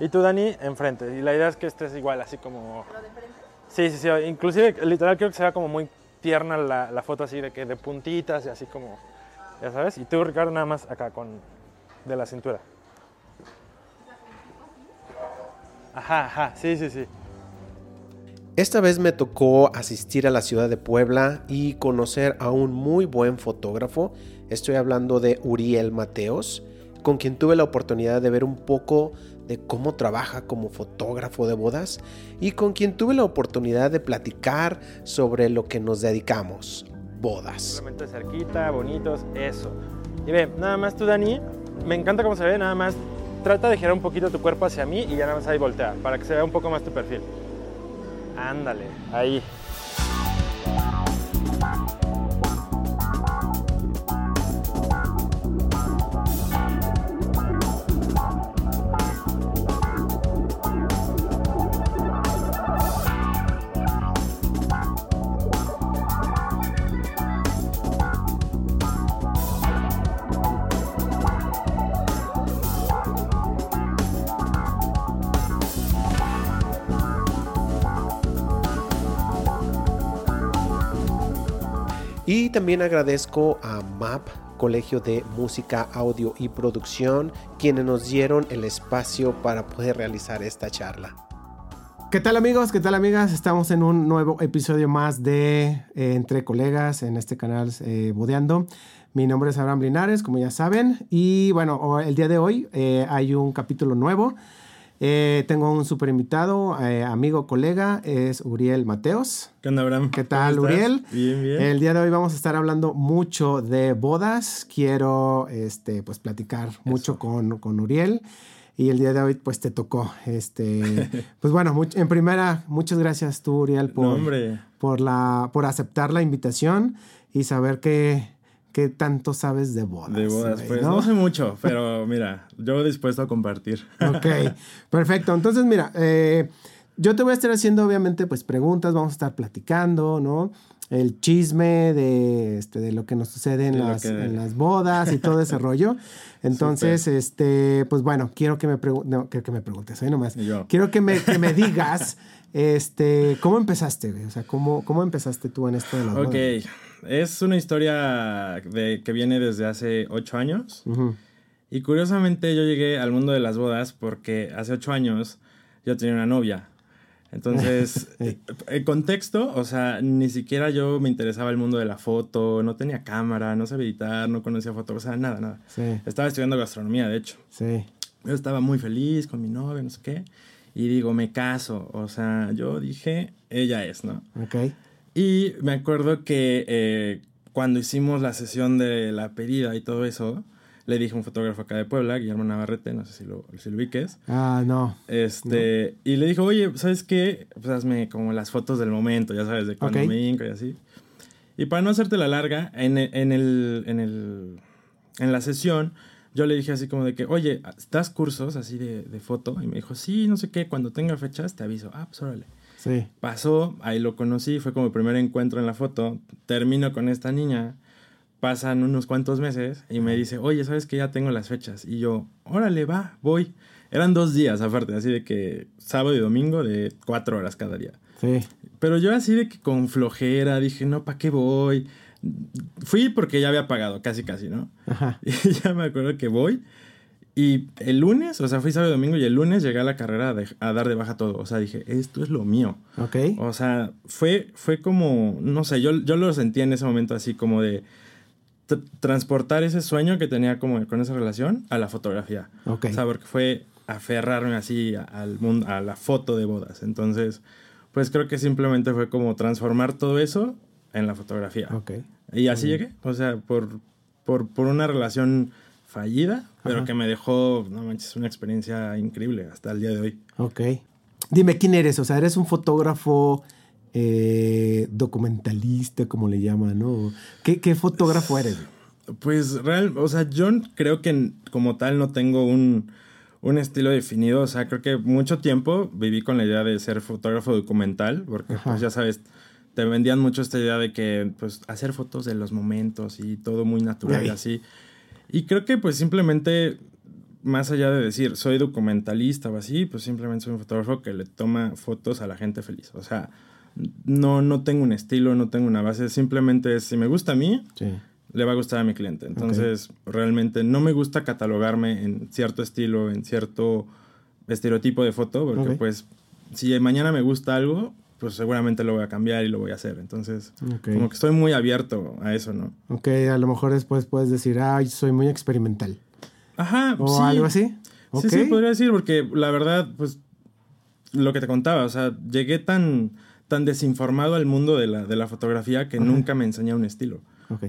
Y tú, Dani, enfrente. Y la idea es que estés igual, así como... ¿Lo de frente? Sí, sí, sí. Inclusive, literal, creo que se vea como muy tierna la, la foto así de que de puntitas y así como... Ya sabes. Y tú, Ricardo, nada más acá con... De la cintura. Ajá, ajá. Sí, sí, sí. Esta vez me tocó asistir a la ciudad de Puebla y conocer a un muy buen fotógrafo. Estoy hablando de Uriel Mateos, con quien tuve la oportunidad de ver un poco de cómo trabaja como fotógrafo de bodas y con quien tuve la oportunidad de platicar sobre lo que nos dedicamos, bodas. Simplemente cerquita, bonitos, eso. Y ve, nada más tú, Dani, me encanta cómo se ve, nada más trata de girar un poquito tu cuerpo hacia mí y ya nada más ahí voltea, para que se vea un poco más tu perfil. Ándale, ahí. Y también agradezco a MAP, Colegio de Música, Audio y Producción, quienes nos dieron el espacio para poder realizar esta charla. ¿Qué tal amigos? ¿Qué tal amigas? Estamos en un nuevo episodio más de eh, Entre Colegas en este canal eh, Bodeando. Mi nombre es Abraham Linares, como ya saben. Y bueno, el día de hoy eh, hay un capítulo nuevo. Eh, tengo un super invitado, eh, amigo, colega, es Uriel Mateos. ¿Qué onda, Abraham? ¿Qué tal, Uriel? Bien, bien. El día de hoy vamos a estar hablando mucho de bodas. Quiero, este, pues, platicar mucho con, con Uriel. Y el día de hoy, pues, te tocó. Este, pues, bueno, en primera, muchas gracias tú, Uriel, por, No, por, la, por aceptar la invitación y saber que ¿Qué tanto sabes de bodas? De bodas, pues no sé mucho, pero mira, yo dispuesto a compartir. Ok, perfecto. Entonces, mira, eh, yo te voy a estar haciendo, obviamente, pues preguntas, vamos a estar platicando, ¿no? El chisme de, este, de lo que nos sucede en, las, que- en las bodas y todo ese rollo. Entonces, este, pues bueno, quiero que me preguntes, no, quiero que me preguntes, ahí nomás. Yo. Quiero que me, que me digas, este, ¿cómo empezaste, güey? O sea, ¿cómo, ¿cómo empezaste tú en esto de las Ok, bodas? Es una historia de, que viene desde hace ocho años. Y curiosamente yo llegué al mundo de las bodas porque hace ocho años yo tenía una novia. Entonces, el contexto, o sea, ni siquiera yo me interesaba el mundo de la foto, no tenía cámara, no sabía editar, no conocía foto, o sea, nada, nada. Sí, Estaba estudiando gastronomía, de hecho. sí. Yo estaba muy feliz con mi novia, no sé qué. Y digo, me caso. O sea, yo dije, ella es, ¿no? Ok. Y me acuerdo que eh, cuando hicimos la sesión de la pedida y todo eso, le dije a un fotógrafo acá de Puebla, Guillermo Navarrete, no sé si lo, si lo ubiques, Ah, no. este, y le dijo, oye, ¿sabes qué? Pues hazme como las fotos del momento, ya sabes, de cuando me hinco y así. Y para no hacerte la larga, en, e- en, el, en, el, en la sesión, yo le dije así como de que, oye, ¿das cursos así de, de foto? Y me dijo, sí, no sé qué, cuando tenga fechas te aviso. Ah, pues órale. Sí. Pasó, ahí lo conocí, fue como el primer encuentro en la foto. Termino con esta niña, pasan unos cuantos meses y me dice, oye, ¿sabes que ya tengo las fechas? Y yo, órale, va, voy. Eran dos días aparte, así de que sábado y domingo de cuatro horas cada día. Sí. Pero yo así de que con flojera dije, no, ¿para qué voy? Fui porque ya había pagado, casi, casi, ¿no? Ajá. Y ya me acuerdo que voy. Y el lunes, o sea, fui sábado y domingo y el lunes llegué a la carrera a, de- a dar de baja todo. O sea, dije, esto es lo mío. Ok. O sea, fue, fue como, no sé, yo, yo lo sentí en ese momento así como de tr- transportar ese sueño que tenía como con esa relación a la fotografía. Ok. O sea, porque fue aferrarme así al mundo, a la foto de bodas. Entonces, pues creo que simplemente fue como transformar todo eso en la fotografía. Ok. Y así llegué, o sea, por, por, por una relación fallida, pero Ajá. que me dejó, no manches, una experiencia increíble hasta el día de hoy. Ok. Dime, ¿quién eres? O sea, ¿eres un fotógrafo eh, documentalista, como le llaman, no? ¿Qué, qué fotógrafo eres? Pues real, o sea, yo creo que como tal no tengo un, un estilo definido, o sea, creo que mucho tiempo viví con la idea de ser fotógrafo documental, porque pues ya sabes, te vendían mucho esta idea de que pues hacer fotos de los momentos y todo muy natural y Ey. así. Y creo que pues simplemente más allá de decir soy documentalista o así, pues simplemente soy un fotógrafo que le toma fotos a la gente feliz. O sea, no, no tengo un estilo, no tengo una base, simplemente es, si me gusta a mí, Sí. le va a gustar a mi cliente. Entonces, realmente no me gusta catalogarme en cierto estilo, en cierto estereotipo de foto, porque Ok. pues si mañana me gusta algo, pues seguramente lo voy a cambiar y lo voy a hacer. Entonces, como que estoy muy abierto a eso, ¿no? Ok, a lo mejor después puedes decir, ay, soy muy experimental. Ajá, O sí. algo así. Sí, sí, podría decir, porque la verdad, pues, lo que te contaba, o sea, llegué tan, tan desinformado al mundo de la, de la fotografía que nunca me enseñé un estilo.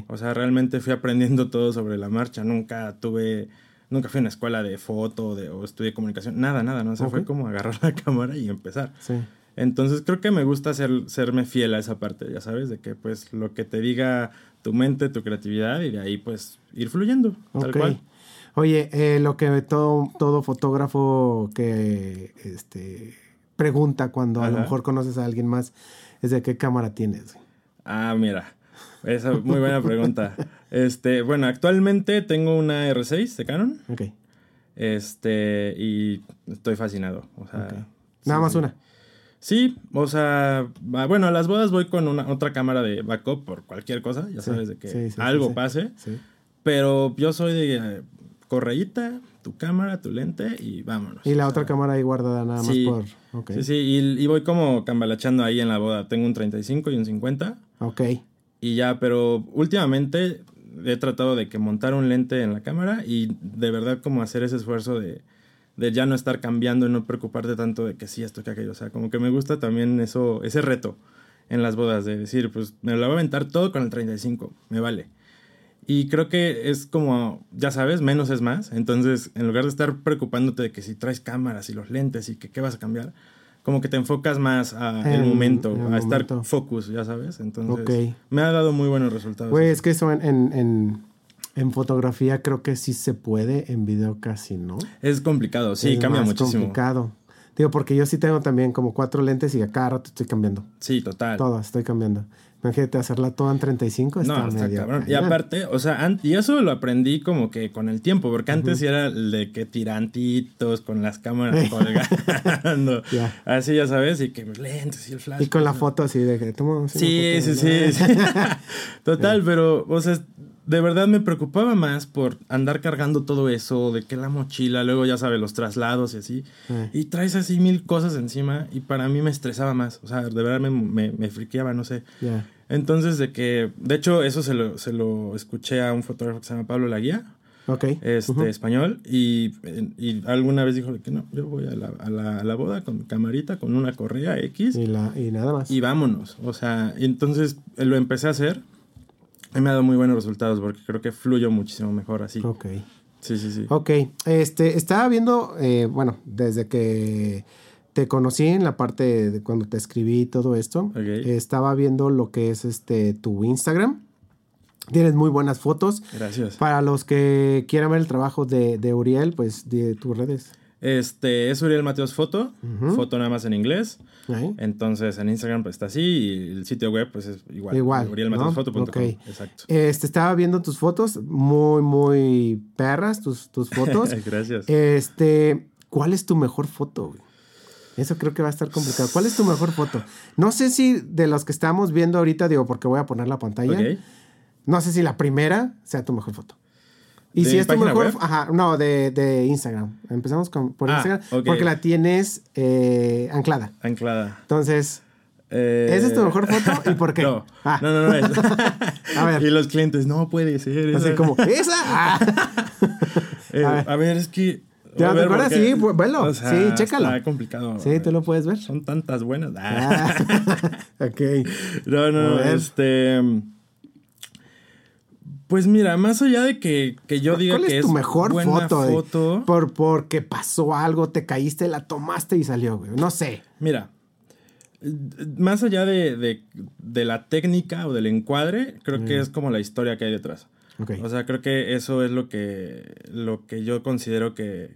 O sea, realmente fui aprendiendo todo sobre la marcha. Nunca tuve, nunca fui a una escuela de foto de, o estudié comunicación. Nada, nada, ¿no? O sea, fue como agarrar la cámara y empezar. Sí. Entonces creo que me gusta ser, serme fiel a esa parte, ya sabes, de que pues lo que te diga tu mente, tu creatividad y de ahí pues ir fluyendo, tal Ok. cual. Oye, eh, lo que todo, todo fotógrafo que este, pregunta cuando a lo mejor conoces a alguien más es de qué cámara tienes. Ah, mira, esa muy buena pregunta. Este, bueno, actualmente tengo una R6 de Canon, Ok. este, y estoy fascinado, o sea... Ok. sí, Nada más sí. una. Sí, o sea, va- bueno, a las bodas voy con una otra cámara de backup por cualquier cosa, ya Sí, sabes de que sí, sí, sí, algo pase, pero yo soy de eh, correíta, tu cámara, tu lente y vámonos. Y la otra sea, cámara ahí guardada nada más por. Ok. Sí, sí, y, y voy como cambalachando ahí en la boda. Tengo un 35 y un 50 Ok. y ya, pero últimamente he tratado de que montar un lente en la cámara y de verdad como hacer ese esfuerzo de, de ya no estar cambiando y no preocuparte tanto de que sí, esto, que aquello. O sea, como que me gusta también eso, ese reto en las bodas de decir, pues me lo voy a aventar todo con el 35, me vale. Y creo que es como, ya sabes, menos es más. Entonces, en lugar de estar preocupándote de que si traes cámaras y los lentes y que qué vas a cambiar, como que te enfocas más a el En- momento, en el a estar momento. focus, ya sabes. Entonces, Ok. me ha dado muy buenos resultados. Güey, es que eso en, en, en, en fotografía creo que sí se puede, en video casi no. Es complicado, sí, Es cambia más muchísimo. complicado. Digo, porque yo sí tengo también como cuatro lentes y a cada rato estoy cambiando. Sí, total. Todas estoy cambiando. Imagínate hacerla toda en 35. Está No, está medio cabrón. Y aparte, o sea, y eso lo aprendí como que con el tiempo, porque antes sí era el de que tirantitos con las cámaras colgando. Así, ya sabes, y que lentes y el flash. Y con la foto así de que tomo Sí, sí, sí, sí. Total, pero, o sea, de verdad me preocupaba más por andar cargando todo eso, de que la mochila, luego ya sabes, los traslados y así. Sí. Y traes así mil cosas encima y para mí me estresaba más. O sea, de verdad me, me, me friqueaba, no sé. Ya. Entonces, de que, de hecho, eso se lo, se lo escuché a un fotógrafo que se llama Pablo Laguía, Ok. este, español, y, y alguna vez dijo que no, yo voy a la, a la, a la boda con mi camarita, con una correa X, Y, la, y nada más. y vámonos. O sea, entonces lo empecé a hacer y me ha dado muy buenos resultados porque creo que fluyo muchísimo mejor así. Ok. Sí, sí, sí. Ok. Este, estaba viendo, eh, bueno, desde que te conocí en la parte de cuando te escribí y todo esto, estaba viendo lo que es este tu Instagram. Tienes muy buenas fotos. Gracias. Para los que quieran ver el trabajo de, de Uriel, pues de tus redes. Este es Uriel Mateos Foto, foto nada más en inglés. Entonces en Instagram pues está así y el sitio web pues es igual. Igual, ¿no? urielmateosfoto.com. Ok. Exacto. Este, estaba viendo tus fotos, muy, muy perras tus, tus fotos. Gracias. Este, ¿cuál es tu mejor foto? güey? Eso creo que va a estar complicado. ¿Cuál es tu mejor foto? No sé si de los que estamos viendo ahorita, digo, porque voy a poner la pantalla. No sé si la primera sea tu mejor foto. Y ¿De si es tu mejor, web? ajá, no, de, de Instagram. Empezamos con, por Ah, Instagram, porque la tienes eh, anclada. Anclada. Entonces, Eh, ¿Esa es tu mejor foto? ¿Y por qué? No, Ah. no, no, no. es- A ver. Y los clientes, no puede ser. así esa". como, ¿esa? Ah. Eh, a a, ver. es que. ¿Te a ver, acuerdas? Sí, pues, velo. Sí, chécalo. Está complicado. Sí, tú lo puedes ver. Son tantas buenas. Ok. No, no, este. Pues mira, más allá de que, que yo diga ¿Cuál que es tu mejor buena foto? eh? foto, Por, porque pasó algo, te caíste, la tomaste y salió, güey. No sé. Mira, más allá de, de- de la técnica o del encuadre, creo que es como la historia que hay detrás. Mm. Ok. O sea, creo que eso es lo que, lo que yo considero que,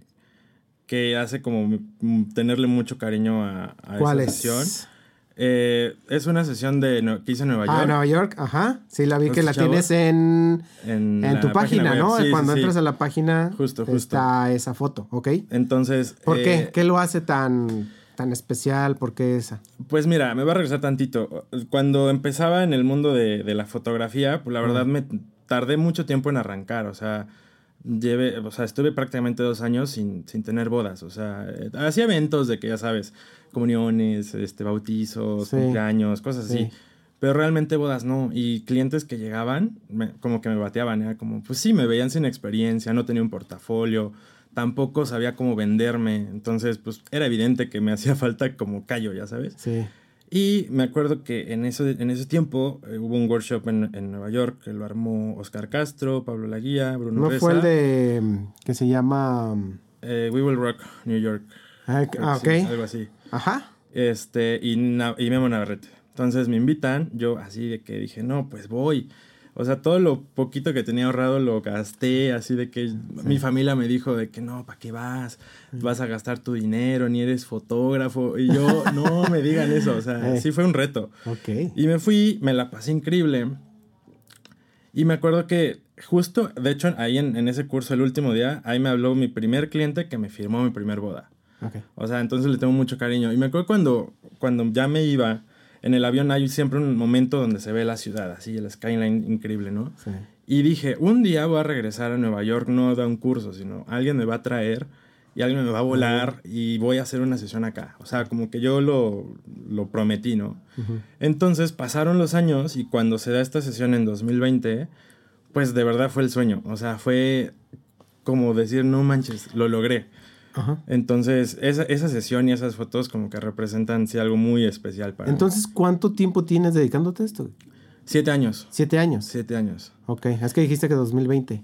que hace como mm, tenerle mucho cariño a, a ¿Cuál esa es? sesión. Eh, es una sesión de que hice en Nueva York. Ah, Nueva York, ajá. Sí, la vi que la chavos. tienes en, En tu página, página ¿no? Sí, Cuando sí, sí. entras a la página Justo, justo. está esa foto, ¿ok? Entonces. ¿Por eh, qué? ¿Qué lo hace tan, tan especial? ¿Por qué esa? Pues mira, me va a regresar tantito. Cuando empezaba en el mundo de, de la fotografía, pues la verdad me tardé mucho tiempo en arrancar. O sea, o sea, estuve prácticamente dos años sin, sin tener bodas. O sea, eh, hacía eventos de que ya sabes, comuniones, este, bautizos, Sí. cumpleaños, cosas Sí. así. Pero realmente bodas no. Y clientes que llegaban, me- como que me bateaban. Era como, pues sí, me veían sin experiencia, no tenía un portafolio, tampoco sabía cómo venderme. Entonces, pues era evidente que me hacía falta como callo, ya sabes. Sí. Y me acuerdo que en, eso, en ese tiempo eh, hubo un workshop en, en Nueva York que lo armó Oscar Castro, Pablo Laguía, Bruno ¿No Reza. fue el de mm, que se llama... mm, eh, We Will Rock New York. Ah, ah, ok. sí, algo así. Ajá. Este, y, y Memo Navarrete. Entonces me invitan, yo así de que dije, no, pues voy. O sea, todo lo poquito que tenía ahorrado lo gasté, así de que mi familia me dijo de que no, ¿para qué vas? Vas a gastar tu dinero, ni eres fotógrafo. Y yo, no me digan eso, o sea, Eh. sí fue un reto. Ok. Y me fui, me la pasé increíble. Y me acuerdo que justo, de hecho, ahí en, en ese curso, el último día, ahí me habló mi primer cliente que me firmó mi primer boda. Ok. O sea, entonces le tengo mucho cariño. Y me acuerdo cuando, cuando ya me iba, en el avión hay siempre un momento donde se ve la ciudad, así, el skyline increíble, ¿no? Sí. Y dije, un día voy a regresar a Nueva York, no da un curso, sino alguien me va a traer y alguien me va a volar y voy a hacer una sesión acá. O sea, como que yo lo, lo prometí, ¿no? Entonces pasaron los años y cuando se da esta sesión en 2020, pues de verdad fue el sueño. O sea, fue como decir, no manches, lo logré. Ajá. Entonces, esa, esa sesión y esas fotos como que representan sí, algo muy especial para mí. Entonces, ¿cuánto tiempo tienes dedicándote a esto? Siete años. Siete años. Siete años. Ok. Es que dijiste que 2020.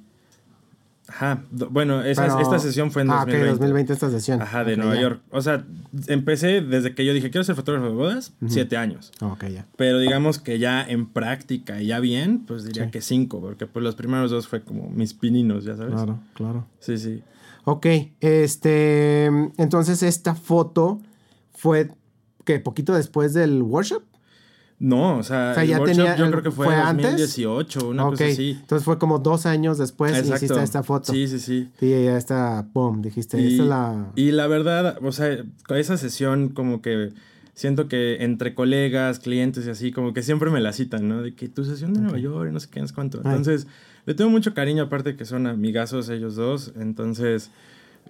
Ajá. Bueno, esa, Pero- esta sesión fue en ah, 2020. ok, 2020 esta sesión. Ajá, de Nueva ya. York. O sea, empecé desde que yo dije, quiero ser fotógrafo de bodas, siete años. Ok, ya. Pero digamos que ya en práctica y ya bien, pues diría Sí. que cinco, porque pues los primeros dos fue como mis pininos, ya sabes. Claro, claro. Sí, sí. Ok, este, entonces esta foto fue que poquito después del workshop. No, o sea, O sea, ya tenía- yo creo que fue, ¿fue en antes? 2018, una ok, cosa así. entonces fue como dos años después Exacto. hiciste esta foto. Sí, sí, sí. Sí, ya está, boom, dijiste, Y, esta es la... y la verdad, o sea, esa sesión como que siento que entre colegas, clientes y así, como que siempre me la citan, ¿no? De que tu sesión de Nueva York y no sé qué, no sé cuánto. Ay. Le tengo mucho cariño, aparte que son amigazos ellos dos. Entonces,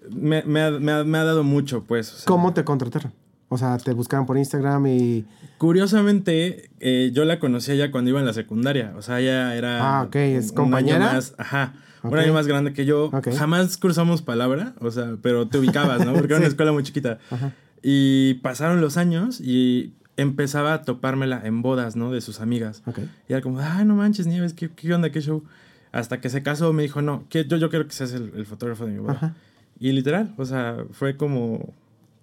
me, me ha, me ha- me ha dado mucho, pues. o sea, ¿Cómo te contrataron? O sea, te buscaron por Instagram y... Curiosamente, eh, yo la conocía ya cuando iba en la secundaria. O sea, ella era. Ah, ok, ¿es un compañera? año más, ajá. Ok. Un año más grande que yo. Jamás cruzamos palabra, o sea, pero te ubicabas, ¿no? Porque era una escuela muy chiquita. Ajá. Y pasaron los años y empezaba a topármela en bodas, ¿no? De sus amigas. Ok. Y era como, ay, no manches, Nieves, ¿qué, qué onda, qué show? Hasta que se casó, me dijo, no, que yo, yo quiero que seas el, el fotógrafo de mi boda. Ajá. Y literal, o sea, fue como,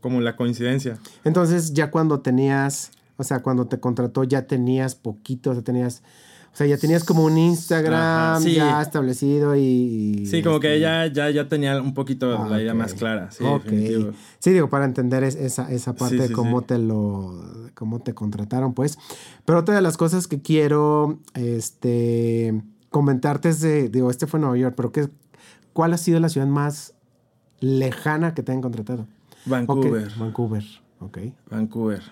como la coincidencia. Entonces ya cuando tenías, o sea, cuando te contrató ya tenías poquito, o sea, tenías... O sea, ya tenías como un Instagram sí. ya establecido y... Sí, como que este, ya, ya, ya tenía un poquito Ah, la idea más clara. Sí. Sí, digo, para entender es- esa, esa parte Sí, de cómo te lo, cómo te contrataron, pues. Pero otra de las cosas que quiero, este, comentarte es de, digo, este fue Nueva York, pero ¿qué, ¿cuál ha sido la ciudad más lejana que te han contratado? Vancouver. Vancouver, ok. Vancouver.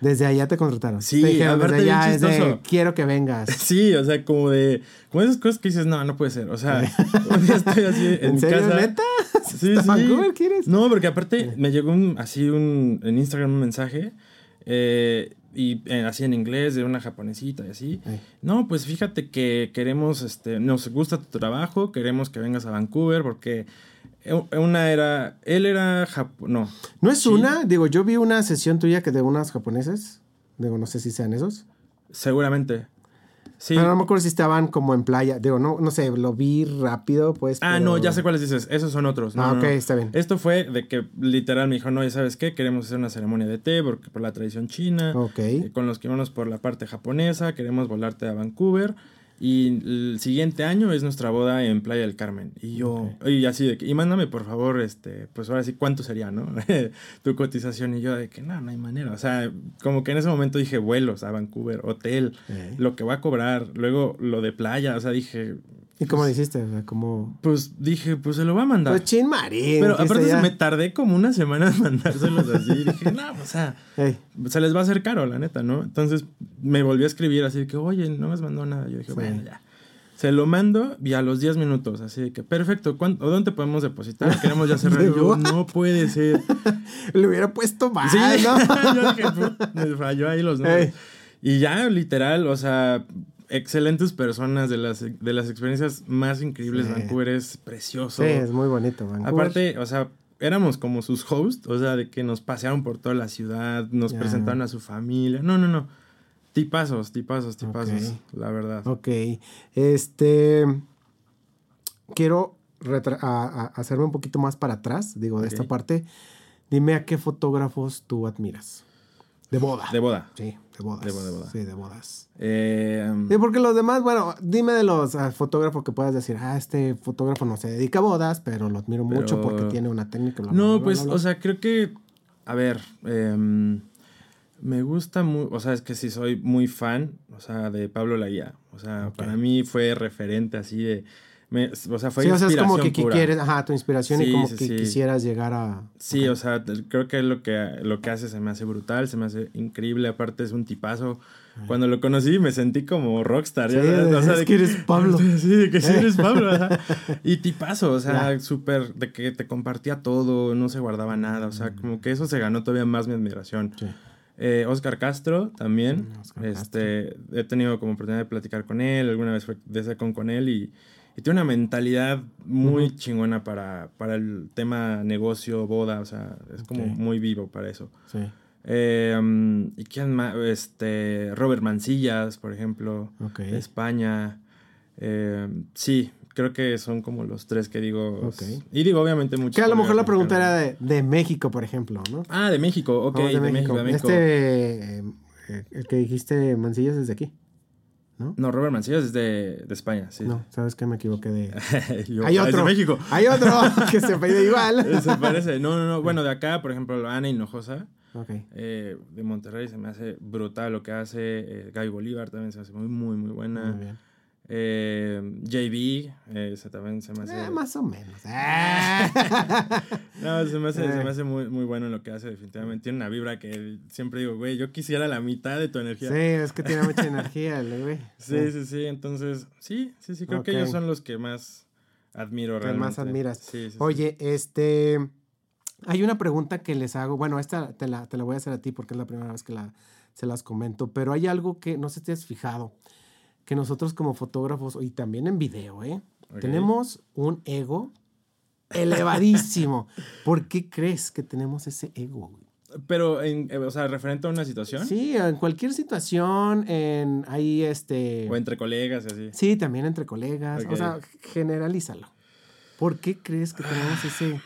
Desde allá te contrataron. Sí, Te dijeron, aparte desde bien allá es de, chistoso. quiero que vengas. Sí, o sea, como de. Como esas cosas que dices, no, no puede ser. O sea, un día estoy así en, ¿En mi serio, casa. neta? Sí, ¿Hasta sí. Vancouver quieres? No, porque aparte me llegó un, así un, en Instagram un mensaje. eh, y eh, así en inglés de una japonesita y así. No, pues fíjate que queremos, este, nos gusta tu trabajo, queremos que vengas a Vancouver porque eh, una era, él era japo- no, ¿No es Sí. una? Digo, yo vi una sesión tuya que de unas japoneses. Digo, no sé si sean esos. seguramente. Sí. Pero no me acuerdo si estaban como en playa. Digo, no, no sé, lo vi rápido, pues. Ah, pero- no, ya sé cuáles dices. Esos son otros. No, Ah, ok, no. está bien. Esto fue de que literal me dijo, no, ya sabes qué, queremos hacer una ceremonia de té porque por la tradición china. Ok. eh, con los que vamos por la parte japonesa, queremos volarte a Vancouver. Y el siguiente año es nuestra boda en Playa del Carmen. Y yo, y así de que, y mándame por favor, este, pues ahora sí, ¿cuánto sería, no? tu cotización. Y yo de que, no, no hay manera. O sea, como que en ese momento dije vuelos a Vancouver, hotel, lo que va a cobrar, luego lo de playa. O sea, dije, ¿Y cómo lo hiciste? como... Pues dije, pues se lo va a mandar. Pues chin marín. Pero aparte me tardé como una semana en mandárselos así. y dije, no, o sea, se les va a hacer caro, la neta, ¿no? Entonces me volvió a escribir así de que, oye, no me has mandado nada. Yo dije, bueno, ya. Se lo mando y a los 10 minutos, así de que, perfecto, ¿cuánto, ¿dónde podemos depositar? Queremos ya cerrar. yo, no puede ser. Le hubiera puesto más, sí, ¿no? yo dije, me falló ahí los números. Y ya, literal, o sea, excelentes personas, de las, de las experiencias más increíbles. Vancouver es precioso. Sí, es muy bonito. Vancouver. Aparte, o sea, éramos como sus hosts, o sea, de que nos pasearon por toda la ciudad, nos presentaron a su familia. No, no, no. Tipazos, tipazos, tipazos, la verdad. Ok. Este. Quiero hacerme un poquito más para atrás, digo, de esta parte. Dime a qué fotógrafos tú admiras. De boda. De boda. Sí, de bodas. De boda, Sí, de bodas. Eh, sí, porque los demás, bueno, dime de los ah, fotógrafos que puedas decir, ah, este fotógrafo no se dedica a bodas, pero lo admiro mucho porque tiene una técnica. no, pues, o sea, creo que, a ver, em, me gusta muy, o sea, es que sí soy muy fan, o sea, de Pablo Laguía. O sea, para mí fue referente así de o sea, fue sí, o sea, es como que, quieres, ajá, tu inspiración y como que quisieras llegar a... Sí, o sea, creo que lo que lo que hace se me hace brutal, se me hace increíble, aparte es un tipazo. Cuando lo conocí me sentí como rockstar, sí, O sea, de que eres Pablo. Sí, de que sí eres Pablo, Y tipazo, o sea, súper, de que te compartía todo, no se guardaba nada, o sea, como que eso se ganó todavía más mi admiración. Eh, Oscar Castro también, mm, este, he tenido como oportunidad de platicar con él, alguna vez fue de con él y y tiene una mentalidad muy chingona para, para el tema negocio, boda, o sea, es como muy vivo para eso. Sí. Eh, um, ¿Y quién más? Este, Robert Mancillas, por ejemplo, de España. Eh, sí, creo que son como los tres que digo. Y digo, obviamente, muchos. Que a lo mejor la pregunta era de, de, México, por ejemplo, ¿no? Ah, de México, ok, de, México. de, México. Este, eh, el que dijiste Mancillas es de aquí. ¿No? No, Robert Mancillas es de, de España, sí. No, ¿sabes qué? Me equivoqué de... Hay otro. de México. Hay otro que se pide igual. se parece. No, no, no. Bueno, de acá, por ejemplo, Ana Hinojosa. Okay. Eh, de Monterrey se me hace brutal lo que hace. Eh, Gaby Bolívar también se hace muy, muy, muy buena. Muy bien. Eh, JB, eh, ese también se me hace. Eh, más o menos. no, se me hace, se me hace muy, muy bueno en lo que hace, definitivamente. Tiene una vibra que siempre digo, güey, yo quisiera la mitad de tu energía. Sí, es que tiene mucha energía, güey. Sí, sí, sí, Entonces, sí, sí, sí, creo que ellos son los que más admiro realmente. más admiras. Sí, sí, Oye, este. Hay una pregunta que les hago. Bueno, esta te la, te la voy a hacer a ti porque es la primera vez que la, se las comento. Pero hay algo que no sé si te has fijado que nosotros como fotógrafos, y también en video, ¿eh? tenemos un ego elevadísimo. ¿Por qué crees que tenemos ese ego? Pero, en, eh, o sea, referente a una situación. Sí, en cualquier situación, en ahí este... O entre colegas, así. Sí, también entre colegas. O sea, generalízalo. ¿Por qué crees que tenemos ese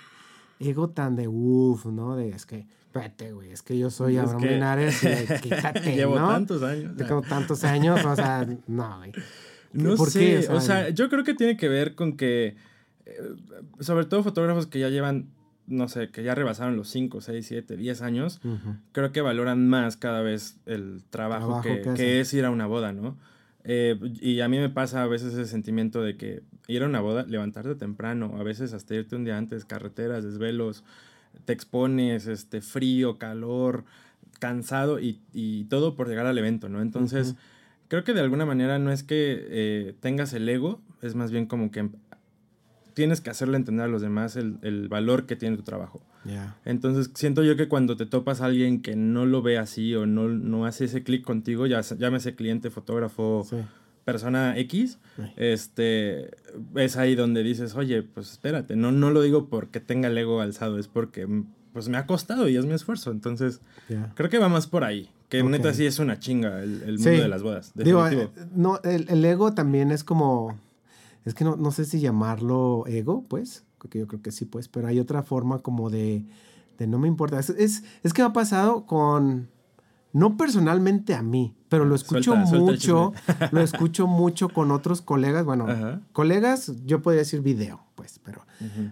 ego tan de uff, ¿no? De es que espérate, güey, es que yo soy Abraham que... Linares, quítate, Llevo tantos años. Tengo tantos años, o sea, no, güey. No ¿Por sé, qué? O sea, yo creo que tiene que ver con que, eh, sobre todo fotógrafos que ya llevan, no sé, que ya rebasaron los 5, 6, 7, 10 años, creo que valoran más cada vez el trabajo, que, que, es ir a una boda, ¿no? Eh, y a mí me pasa a veces ese sentimiento de que ir a una boda, levantarte temprano, a veces hasta irte un día antes, carreteras, desvelos, te expones, este, frío, calor, cansado y, y todo por llegar al evento, ¿no? Entonces, creo que de alguna manera no es que eh, tengas el ego, es más bien como que tienes que hacerle entender a los demás el, el valor que tiene tu trabajo. Entonces, siento yo que cuando te topas a alguien que no lo ve así o no, no hace ese clic contigo, ya llámese cliente, fotógrafo, persona X, este, es ahí donde dices, oye, pues espérate, no, no lo digo porque tenga el ego alzado, es porque pues me ha costado y es mi esfuerzo. Entonces, creo que va más por ahí. Que neta sí es una chinga el, mundo de las bodas. Digo, eh, no, el, ego también es como, es que no, no sé si llamarlo ego, pues, porque yo creo que sí, pues, pero hay otra forma como de, de no me importa. Es, es, es que me ha pasado con no personalmente a mí, pero lo escucho Suelta, suelta el mucho, lo escucho mucho con otros colegas, bueno, Ajá. colegas, yo podría decir video, pues, pero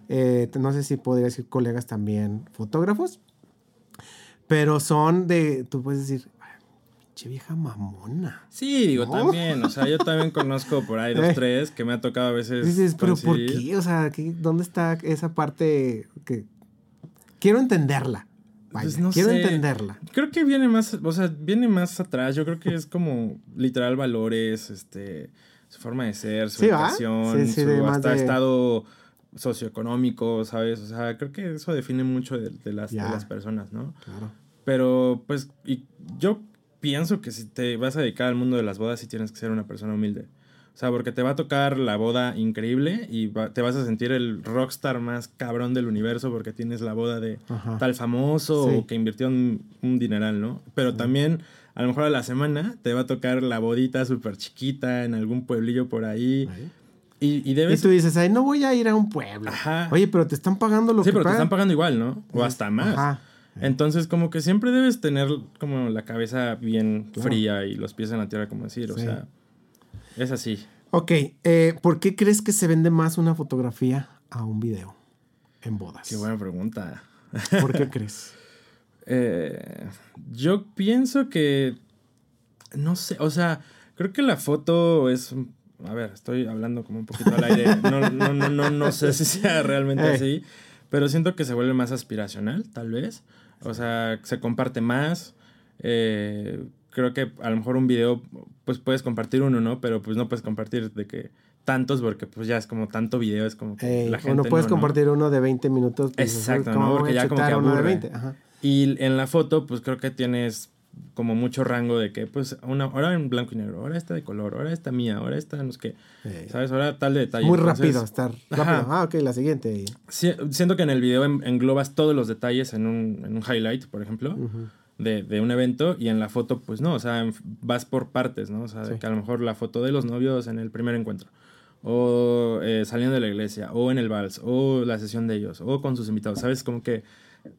eh, no sé si podría decir colegas también fotógrafos, pero son de, tú puedes decir, "Ay, pinche vieja mamona. Sí, digo, ¿No? también. O sea, yo también conozco por ahí dos, Eh. tres que me ha tocado a veces. Dices, pero ¿por qué? O sea, ¿qué- ¿dónde está esa parte que quiero entenderla? Vaya, Pues no quiero sé. entenderla. Creo que viene más, o sea, viene más atrás. Yo creo que es como literal valores, este, su forma de ser, su Sí, educación, Sí, sí, su hasta de- estado socioeconómico, ¿sabes? O sea, creo que eso define mucho de, de las, de las personas, ¿no? Claro. Pero, pues, y yo pienso que si te vas a dedicar al mundo de las bodas, sí tienes que ser una persona humilde. O sea, porque te va a tocar la boda increíble y va- te vas a sentir el rockstar más cabrón del universo porque tienes la boda de Ajá. tal famoso Sí. o que invirtió un, un dineral, ¿no? Pero también, a lo mejor a la semana, te va a tocar la bodita súper chiquita en algún pueblillo por ahí. Y, y Y debes... tú dices, ay, no voy a ir a un pueblo. Ajá. Oye, pero te están pagando lo Sí, que pero te están pagando igual, ¿no? O hasta más. Ajá. Entonces, como que siempre debes tener como la cabeza bien Claro. fría y los pies en la tierra, como decir. O Sí. sea, es así. Ok, eh, ¿por qué crees que se vende más una fotografía a un video en bodas? Qué buena pregunta. ¿Por qué crees? Eh, yo pienso que. No sé, o sea, creo que la foto es. A ver, estoy hablando como un poquito al aire. No, no, no, no, no sé si sea realmente así. Pero siento que se vuelve más aspiracional, tal vez. O sea, se comparte más. Eh, creo que a lo mejor un video, pues puedes compartir uno, ¿no? Pero pues no puedes compartir de que tantos, porque pues ya es como tanto video, es como que Ey, la o gente. no puedes no, ¿no? compartir uno de 20 minutos. pues, Exacto, ¿cómo ¿no? Porque ya como que uno de aburre. 20? Ajá. Y en la foto, pues creo que tienes como mucho rango de que, pues, una hora en blanco y negro, ahora esta de color, ahora esta mía, ahora esta, no sé qué. ¿Sabes? Ahora tal de detalle. Muy Entonces, rápido, estar rápido. Ajá. Ah, ok, la siguiente. si- siento que en el video en- englobas todos los detalles en un, en un highlight, por ejemplo, Ujú. De, de un evento, y en la foto, pues no, o sea, vas por partes, ¿no? O sea, Sí. que a lo mejor la foto de los novios en el primer encuentro, o eh, saliendo de la iglesia, o en el vals, o la sesión de ellos, o con sus invitados, ¿sabes? Como que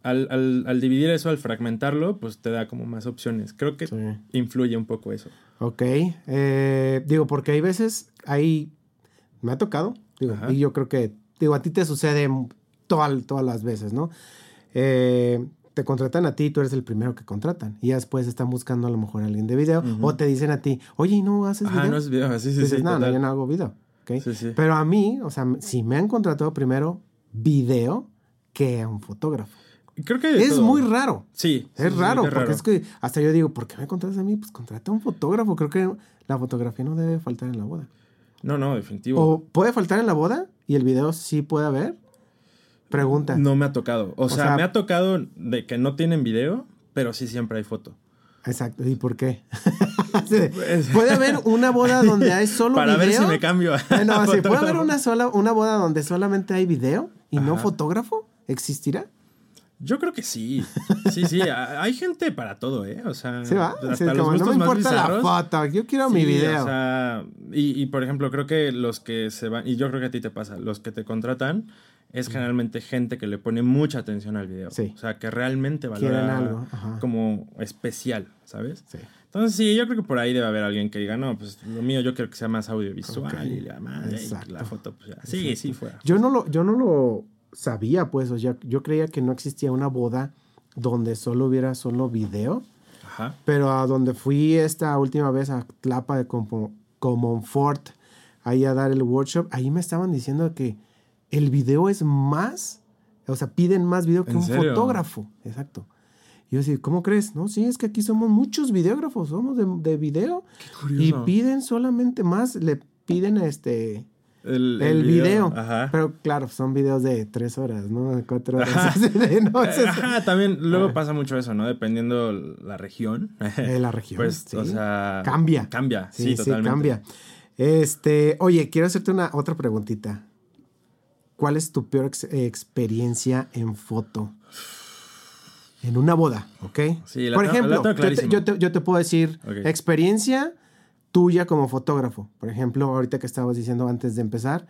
al, al, al dividir eso, al fragmentarlo, pues te da como más opciones. Creo que Sí. influye un poco eso. Ok. eh, digo, porque hay veces, hay, me ha tocado, digo, y yo creo que, digo, a ti te sucede toda- todas las veces, ¿no? Eh, te contratan a ti, tú eres el primero que contratan. Y ya después están buscando a lo mejor a alguien de video. O te dicen a ti, oye, ¿y no haces video? no es video, sí, sí, Dices, sí. no, yo no hago video. ¿ok? Sí, sí. Pero a mí, o sea, si me han contratado primero video que a un fotógrafo. Creo que Es todo. muy raro. Sí. Es raro, es porque es que hasta yo digo, ¿por qué me contratas a mí? Pues contrata a un fotógrafo. Creo que la fotografía no debe faltar en la boda. No, no, definitivo. O puede faltar en la boda y el video sí puede haber. Pregunta. No me ha tocado. O, sea, sea- me ha tocado de que no tienen video, pero sí siempre hay foto. Exacto. ¿Y por qué? De, puede haber una boda donde hay solo Para ver video. si me cambio. no, sí, puede haber una sola, una boda donde solamente hay video y no fotógrafo. ¿Existirá? Yo creo que sí. Sí, sí. Hay gente para todo, ¿eh? O sea, ¿Sí va? hasta Sí, los como, no me importa la foto, yo quiero mi video. O sea, y, y, por ejemplo, creo que los que se van, y yo creo que a ti te pasa, los que te contratan es generalmente gente que le pone mucha atención al video. Sí. O sea, que realmente valora algo, ajá. como especial, ¿sabes? Sí. Entonces, sí, yo creo que por ahí debe haber alguien que diga, no, pues lo mío yo quiero que sea más audiovisual Ok. y la madre, y la foto, pues ya. Sí, sí, fuera. Yo no lo, yo no lo sabía, pues. O sea, yo creía que no existía una boda donde solo hubiera solo video. Ajá. Pero a donde fui esta última vez a Tlapa de Como- Comonfort, ahí a dar el workshop, ahí me estaban diciendo que el video es más, o sea, piden más video que ¿En un serio? fotógrafo. Exacto. Y yo decía, ¿cómo crees? No, sí, es que aquí somos muchos videógrafos, somos de, de video. Y curioso. piden solamente más, le piden este El, el, video. Ajá. Pero claro, son videos de tres horas, ¿no? De cuatro horas. No, es- Ajá, también luego pasa mucho eso, ¿no? Dependiendo la región. de la región. Pues, sí. o sea. Cambia. Cambia, sí, Sí, sí, totalmente. cambia. Este, oye, quiero hacerte una otra preguntita. ¿Cuál es tu peor ex- experiencia en foto? En una boda, ¿ok? Sí, la Por la ejemplo, tengo yo te, yo te- yo te puedo decir experiencia tuya como fotógrafo. Por ejemplo, ahorita que estabas diciendo antes de empezar,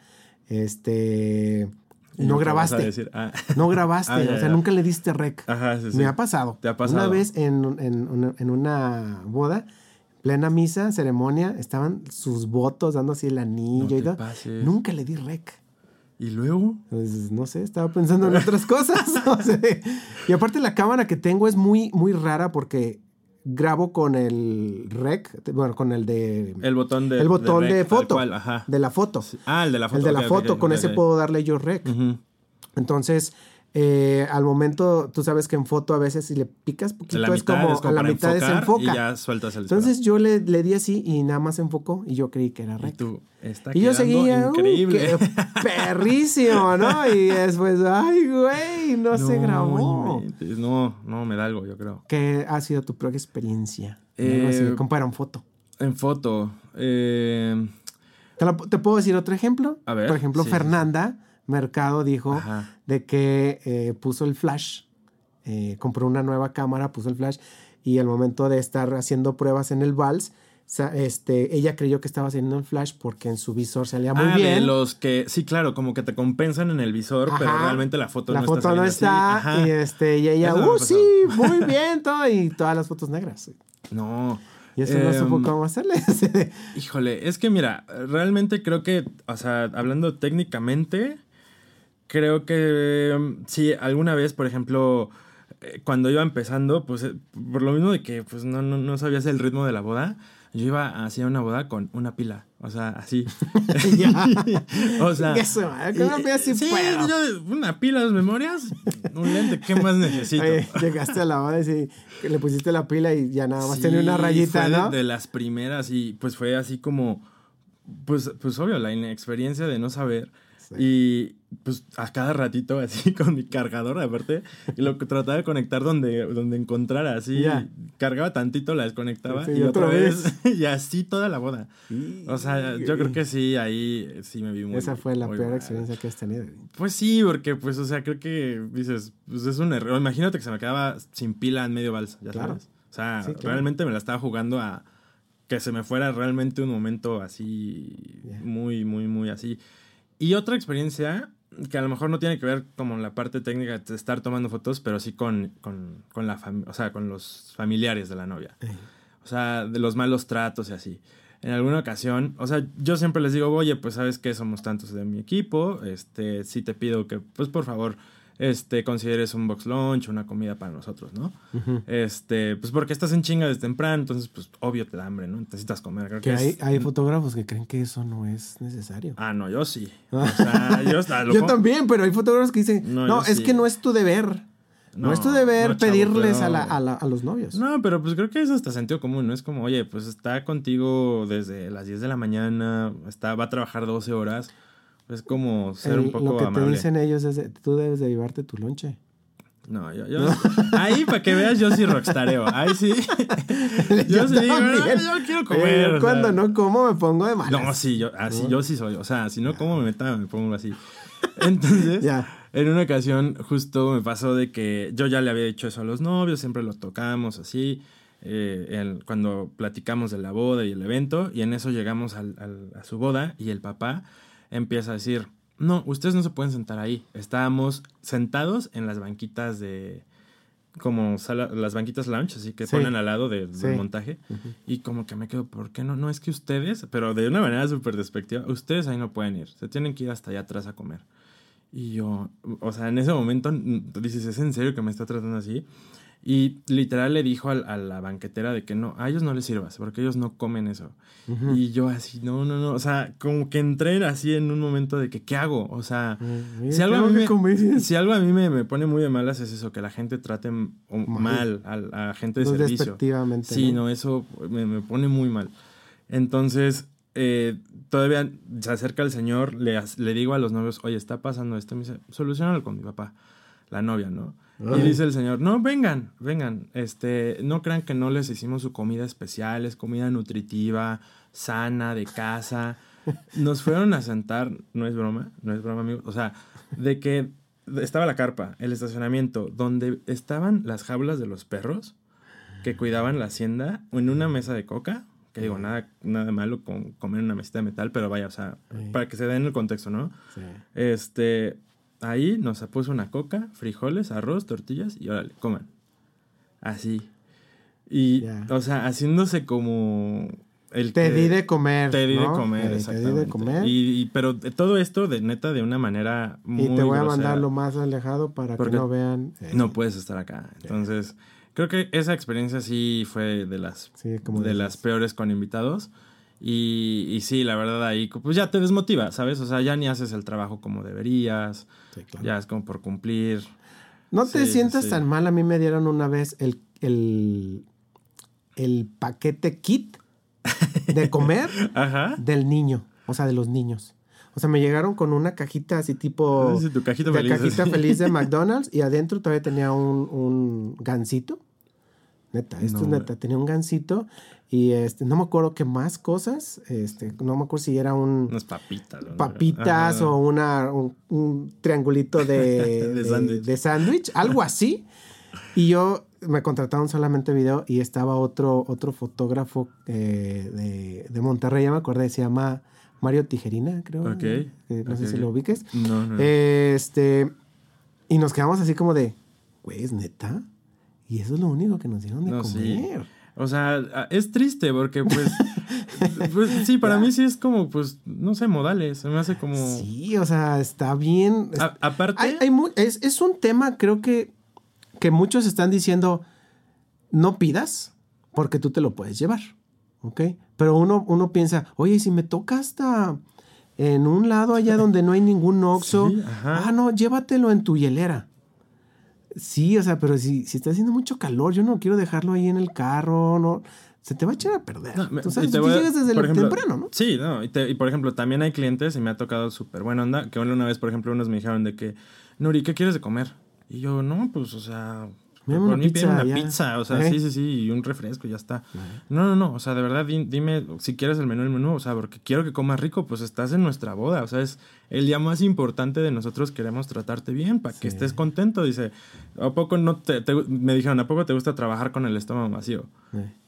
este, no yo, ¿qué vas a grabaste. decir? Ah. No grabaste, Ah, ya, o sea, nunca le diste rec. Ajá, sí, sí. Me ha pasado. ¿Te ha pasado? Una vez en, en una- en una boda, plena misa, ceremonia, estaban sus votos dando así el anillo No y todo. pases. Nunca le di rec. Y luego, Pues, no sé, estaba pensando en otras cosas. o sea, y aparte la cámara que tengo es muy, muy rara porque grabo con el rec, bueno, con el de... el botón de. el botón de, rec, tal foto. cual, ajá. De la foto. Ah, el de la foto. el de la foto, con ese puedo darle yo rec. Entonces, eh, al momento, tú sabes que en foto a veces si le picas poquito La es como, es como a la mitad enfocar se enfoca. Y ya sueltas el. Entonces yo le, le di así y nada más enfocó y yo creí que era Y rec. tú, está Y yo seguía, increíble. perrísimo, ¿no? Y después, ay, güey, no, se grabó. No, no, me da algo, yo creo. ¿Qué ha sido tu peor experiencia? Eh, compara en foto. En foto. Eh, ¿Te, puedo decir otro ejemplo? A ver, Por ejemplo, sí. Fernanda Mercado dijo Ajá. de que eh, puso el flash, eh, compró una nueva cámara, puso el flash y al momento de estar haciendo pruebas en el Vals, este, ella creyó que estaba haciendo el flash porque en su visor salía muy ah, de bien. los que, sí, claro, como que te compensan en el visor, pero realmente la foto la no foto está. no está y este y ella, uh, sí, muy bien, todo y todas las fotos negras. No. Y eso no Em, supo cómo hacerle. Híjole, es que mira, realmente creo que, o sea, hablando técnicamente, creo que mm, sí, alguna vez, por ejemplo, eh, cuando iba empezando, pues eh, por lo mismo de que pues no, no, no sabías el ritmo de la boda, yo iba hacia una boda con una pila, o sea, así. O sea, Eso, con una pila sí puedo. yo, una pila, dos memorias, un lente, ¿qué más necesito? Oye, llegaste a la boda y sí, le pusiste la pila y ya nada más tenía una Sí, rayita, fue de-. De, las primeras y pues fue así como, pues, pues obvio, la inexperiencia de no saber. Y pues a cada ratito así con mi cargador aparte y lo que trataba de conectar donde, donde encontrara así Ya. cargaba tantito la desconectaba Sí, y otra otra vez y así toda la boda o sea yo creo que sí ahí sí me vi muy Esa fue la peor mal. experiencia que has tenido. pues sí porque pues o sea creo que dices pues es un error imagínate que se me quedaba sin pila en medio balsa ya Claro. sabes o sea Sí, claro. realmente me la estaba jugando a que se me fuera realmente un momento así muy muy muy así y otra experiencia que a lo mejor no tiene que ver como la parte técnica de estar tomando fotos, pero sí con, con, con la o sea, con los familiares de la novia. O sea, de los malos tratos y así. En alguna ocasión, o sea, yo siempre les digo, oye, pues sabes que somos tantos de mi equipo, este, sí te pido que, pues por favor, este, consideres un box lunch, una comida para nosotros, ¿no? Este, pues porque estás en chinga desde temprano, entonces, pues obvio te da hambre, ¿no? Necesitas comer. Creo Que que hay, es- hay fotógrafos que creen que eso no es necesario. Ah, no, yo sí. O sea, yo, Yo también, pero hay fotógrafos que dicen, no, es sí. que no es tu deber. No, No, es tu deber no, chavo, pedirles pero- a, la- a la- a los novios. No, pero pues creo que es hasta sentido común, ¿no? Es como, oye, pues está contigo desde las 10 de la mañana, está, va a trabajar 12 horas. Es como ser El- un poco lo que amable. te dicen ellos es, de, tú debes de llevarte tu lonche. No, yo, yo ahí para que veas, yo sí rockstareo. Ahí sí. yo sí digo, no, también. yo quiero Eh, comer. o sea. cuando no como me pongo de malas. No, sí, yo, así, yo sí soy. O sea, si no como me meta, me pongo así. Entonces, Ya. en una ocasión, justo me pasó de que yo ya le había dicho eso a los novios, siempre lo tocamos así. eh, el- cuando platicamos de la boda y el evento, y en eso llegamos al- al- a su boda, y el papá empieza a decir: No, ustedes no se pueden sentar ahí. Estábamos sentados en las banquitas de. Como sala- las banquitas lounge, así que Sí. ponen al lado de- del Sí. montaje. Y como que me quedo, ¿por qué no? No es que ustedes, pero de una manera súper despectiva, ustedes ahí no pueden ir. Se tienen que ir hasta allá atrás a comer. Y yo, o sea, en ese momento dices, ¿es en serio que me está tratando así? Y literal le dijo al- a, la banquetera de que no, a ellos no les sirvas, porque ellos no comen eso. Y yo así, no, no, no, o sea, como que entré así en un momento de que, ¿qué hago? O sea, Mm, si algo, a me, si algo a mí me, me pone muy de malas es eso, que la gente trate Mal. a, a gente de Pues servicio. despectivamente, Sí, ¿no? no, eso me, me pone muy mal. Entonces, eh, todavía se acerca el señor, le, le digo a los novios, oye, está pasando esto. Me dice, solucionalo con mi papá, la novia, ¿no? Y dice el señor, no, vengan, vengan. Este, no crean que no les hicimos su comida especial, es comida nutritiva, sana, de casa. Nos fueron a sentar, no es broma, no es broma, amigo. O sea, de que estaba la carpa, el estacionamiento, donde estaban las jaulas de los perros que cuidaban la hacienda, en una mesa de coca, que digo, nada, nada malo con comer en una mesita de metal, pero vaya, o sea, Sí. para que se den el contexto, ¿no? Sí. Este, ahí nos puso una coca, frijoles, arroz, tortillas y órale, coman. Así. Y, o sea, haciéndose como el Te que- di de comer. Te di de comer, Eh, Te di exactamente. de comer. Y, Y, y- pero todo esto, de neta, de una manera muy te voy a mandar lo más alejado para Porque que no vean. eh, No puedes estar acá. Entonces, creo que esa experiencia sí fue de las, Sí, como de dices. las peores con invitados. Y, y sí, la verdad ahí, pues ya te desmotiva, ¿sabes? O sea, ya ni haces el trabajo como deberías. Sí, claro. Ya es como por cumplir. No te Sí, sientas sí. tan mal. A mí me dieron una vez el, el, el paquete kit de comer Ajá. del niño, o sea, de los niños. O sea, me llegaron con una cajita así tipo... Sí, tu cajita de feliz, cajita feliz de McDonald's y adentro todavía tenía un, un gansito. Neta, esto No, es neta. Tenía un gansito y este, no me acuerdo qué más cosas. Este, no me acuerdo si era un Unas papitas. ¿no? papitas o una, un, un triangulito de, De sándwich. algo así. Y yo me contrataron solamente video y estaba otro, otro fotógrafo eh, de, de Monterrey, ya me acordé, se llama Mario Tijerina, creo. Ok, eh, no sé si lo ubiques. No, no. Este, y nos quedamos así como de, güey, ¿es neta? Y eso es lo único que nos dieron de No, sí. O sea, es triste porque, pues, pues, sí, para mí sí es como, pues, no sé, modales. Se me hace como... Sí, o sea, está bien. A- aparte... Hay- hay mu- es, es un tema, creo que, que muchos están diciendo, no pidas porque tú te lo puedes llevar, ¿ok? Pero uno, uno piensa, oye, si me toca hasta en un lado allá donde no hay ningún oxo, Sí, ah, no, llévatelo en tu hielera. Sí, o sea, pero si, si está haciendo mucho calor, yo no quiero dejarlo ahí en el carro, no, se te va a echar a perder. No, me- Tú sabes, tú a- llegas desde ejemplo, temprano, ¿no? Sí, no, y, te- y por ejemplo, también hay clientes y me ha tocado súper buena onda, que una vez, por ejemplo, unos me dijeron de que, Nuri, ¿qué quieres de comer? Y yo, no, pues, o sea, por una mí pizza, una ya. pizza, o sea, ¿Eh? sí, sí, sí, y un refresco, ya está. No, no, no, o sea, de verdad, di- dime si quieres el menú, el menú, o sea, porque quiero que comas rico, pues estás en nuestra boda, o sea, es el día más importante de nosotros, queremos tratarte bien, para que estés contento, dice, ¿a poco no te, te- me dijeron, ¿a poco te gusta trabajar con el estómago vacío?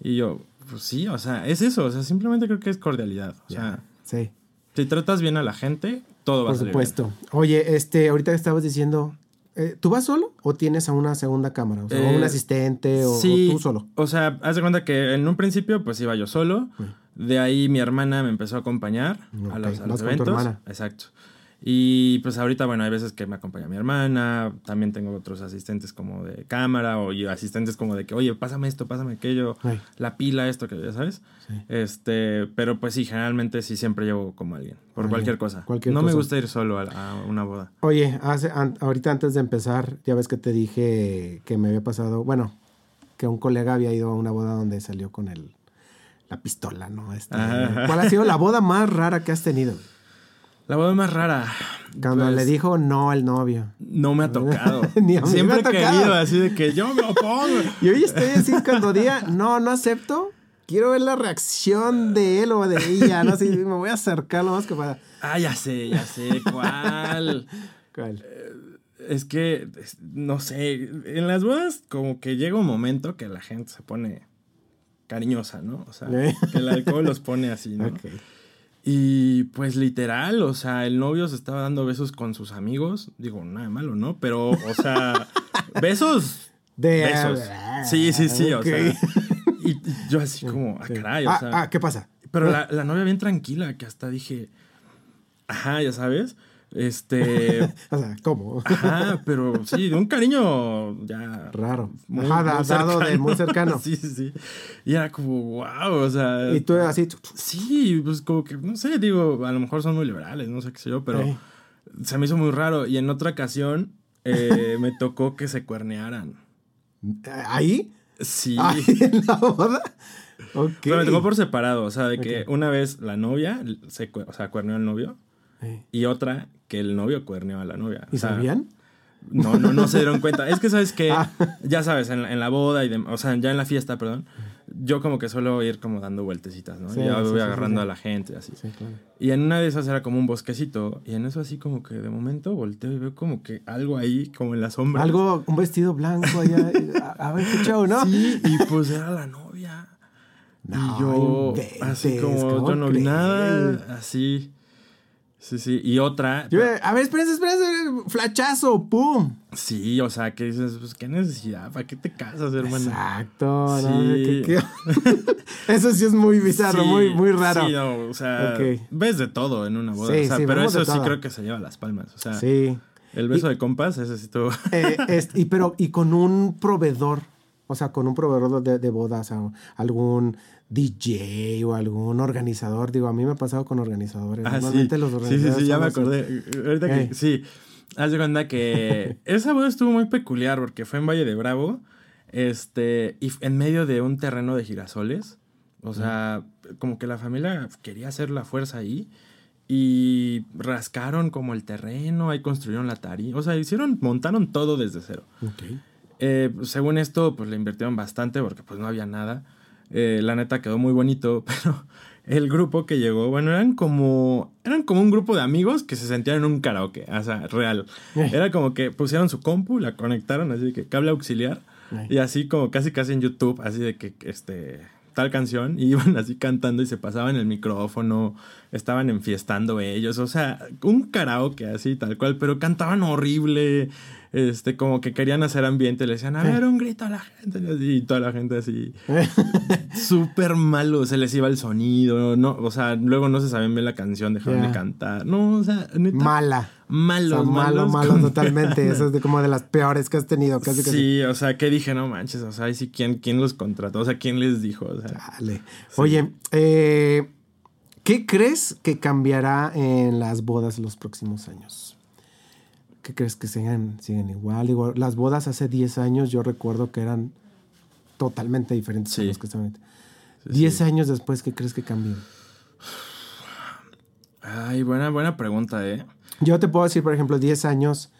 Y yo, pues sí, o sea, es eso, o sea, simplemente creo que es cordialidad. O sea, sí. si tratas bien a la gente, todo va Por a salir supuesto. Oye, este, ahorita estabas diciendo, eh, ¿tú vas solo o tienes a una segunda cámara? O sea, Eh, un asistente o, sí, o tú solo. O sea, haz de cuenta que en un principio, pues iba yo solo. De ahí mi hermana me empezó a acompañar a los, a vas los con tu eventos. hermana. Exacto. Y pues ahorita, bueno, hay veces que me acompaña mi hermana, también tengo otros asistentes como de cámara o y asistentes como de que, oye, pásame esto, pásame aquello, Ay. la pila, esto, que ya sabes. Sí. Este, pero pues sí, generalmente sí siempre llevo como alguien, por cualquier cosa. cualquier no me gusta ir solo a, a una boda. Oye, hace, an- ahorita antes de empezar, ya ves que te dije que me había pasado, bueno, que un colega había ido a una boda donde salió con el, la pistola, ¿no? Este. ¿Cuál ha sido la boda más rara que has tenido? La boda más rara. Cuando pues, le dijo no al novio. No me ha tocado. Ni a mí Siempre me ha he tocado. querido así de que yo me opongo. Y hoy estoy así cuando diga, no, no acepto. Quiero ver la reacción de él o de ella, ¿no? Así, me voy a acercar lo más que para... Ah, ya sé, ya sé cuál. ¿Cuál? es que, no sé, en las bodas como que llega un momento que la gente se pone cariñosa, ¿no? O sea, Eh. que el alcohol los pone así, ¿no? Y pues literal, o sea, el novio se estaba dando besos con sus amigos. Digo, nada de malo, ¿no? Pero, o sea, besos. De- besos. Sí, sí, sí, Ok. o sea. Y, y yo así como, ah, Sí. caray, o ah, sea. ah, ¿qué pasa? Pero la, la novia bien tranquila, que hasta dije, ajá, ya sabes. Este, O sea, ¿cómo? ajá, pero sí, de un cariño ya. Raro. muy- Ajá, muy dado de muy cercano. sí, sí, sí. Y era como, wow, o sea. Y tú así... Sí, pues como que, no sé, digo, a lo mejor son muy liberales, no sé qué sé yo, pero se me hizo muy raro. Y en otra ocasión eh, me tocó que se cuernearan. ¿Ahí? Sí. ¿Ahí en la boda? Ok. Pero me tocó por separado, o sea, de que Ok. una vez la novia, se, o sea, cuerneó al novio, Y otra que el novio cuerneó a la novia. ¿Y O sea, sabían? No, no, no se dieron cuenta. Es que, ¿sabes que Ah. Ya sabes, en, la- en la boda y dem- o sea, ya en la fiesta, perdón, yo como que suelo ir como dando vueltecitas, ¿no? Sí, ya voy sí, agarrando a la gente, así. Sí, claro. Y en una de esas era como un bosquecito. Y en eso así como que de momento volteo y veo como que algo ahí, como en la sombra. Algo, un vestido blanco allá. A, a ver qué show, ¿no? Sí, y pues era la novia. No y yo, inventes, así como ¿cómo yo no vi nada, así. Sí, sí. Y otra. Yo, a ver, espérense, espérense. Flachazo, pum. Sí, o sea, que dices, pues qué necesidad, ¿para qué te casas, hermano? Exacto. Sí. ¿no? ¿Qué- qué- eso sí es muy bizarro, Sí, muy, muy raro. Sí, no, o sea, ves de todo en una boda. Sí, o sea, sí, pero eso sí creo que se lleva las palmas. O sea, Sí. el beso de compas, ese sí estuvo. Eh, es- y, pero, y con un proveedor, o sea, con un proveedor de, de bodas, o algún DJ o algún organizador. Digo, a mí me ha pasado con organizadores. Ah, sí. Normalmente los sí, sí, organizadores. sí, ya me los- acordé. Ahorita que, sí, haz de cuenta que esa boda estuvo muy peculiar porque fue en Valle de Bravo, este, y en medio de un terreno de girasoles. O sea, como que la familia quería hacer la fuerza ahí y rascaron como el terreno, ahí construyeron la tarima, o sea, hicieron, montaron todo desde cero. Eh, según esto, pues le invirtieron bastante porque pues no había nada. Eh, la neta quedó muy bonito, pero el grupo que llegó, bueno, eran como, eran como un grupo de amigos que se sentían en un karaoke, o sea, real. Eh. Era como que pusieron su compu, la conectaron, así de que cable auxiliar, Eh. y así como casi casi en YouTube, así de que, este, tal canción, y iban así cantando y se pasaban el micrófono, estaban enfiestando ellos, o sea, un karaoke así, tal cual, pero cantaban horrible, este, como que querían hacer ambiente, le decían, a ver, un grito a la gente, y y toda la gente así, súper malo, se les iba el sonido, no, o sea, luego no se sabían bien la canción, dejaron de cantar, no, o sea, neta, Mala. O malos, sea, malo, malos malo totalmente. Eso es de como de las peores que has tenido. Casi, casi. Sí, o sea, que dije, no manches, o sea, ahí sí, ¿quién, quién los contrató? O sea, ¿quién les dijo? O sea, Dale. Oye, eh, ¿qué crees que cambiará en las bodas los próximos años? ¿Qué crees que sigan, igual? Las bodas hace 10 años yo recuerdo que eran totalmente diferentes a Sí. los que están ahorita. sí, 10 sí. años después, ¿qué crees que cambió? Ay, buena, buena pregunta, ¿eh? Yo te puedo decir, por ejemplo, 10 años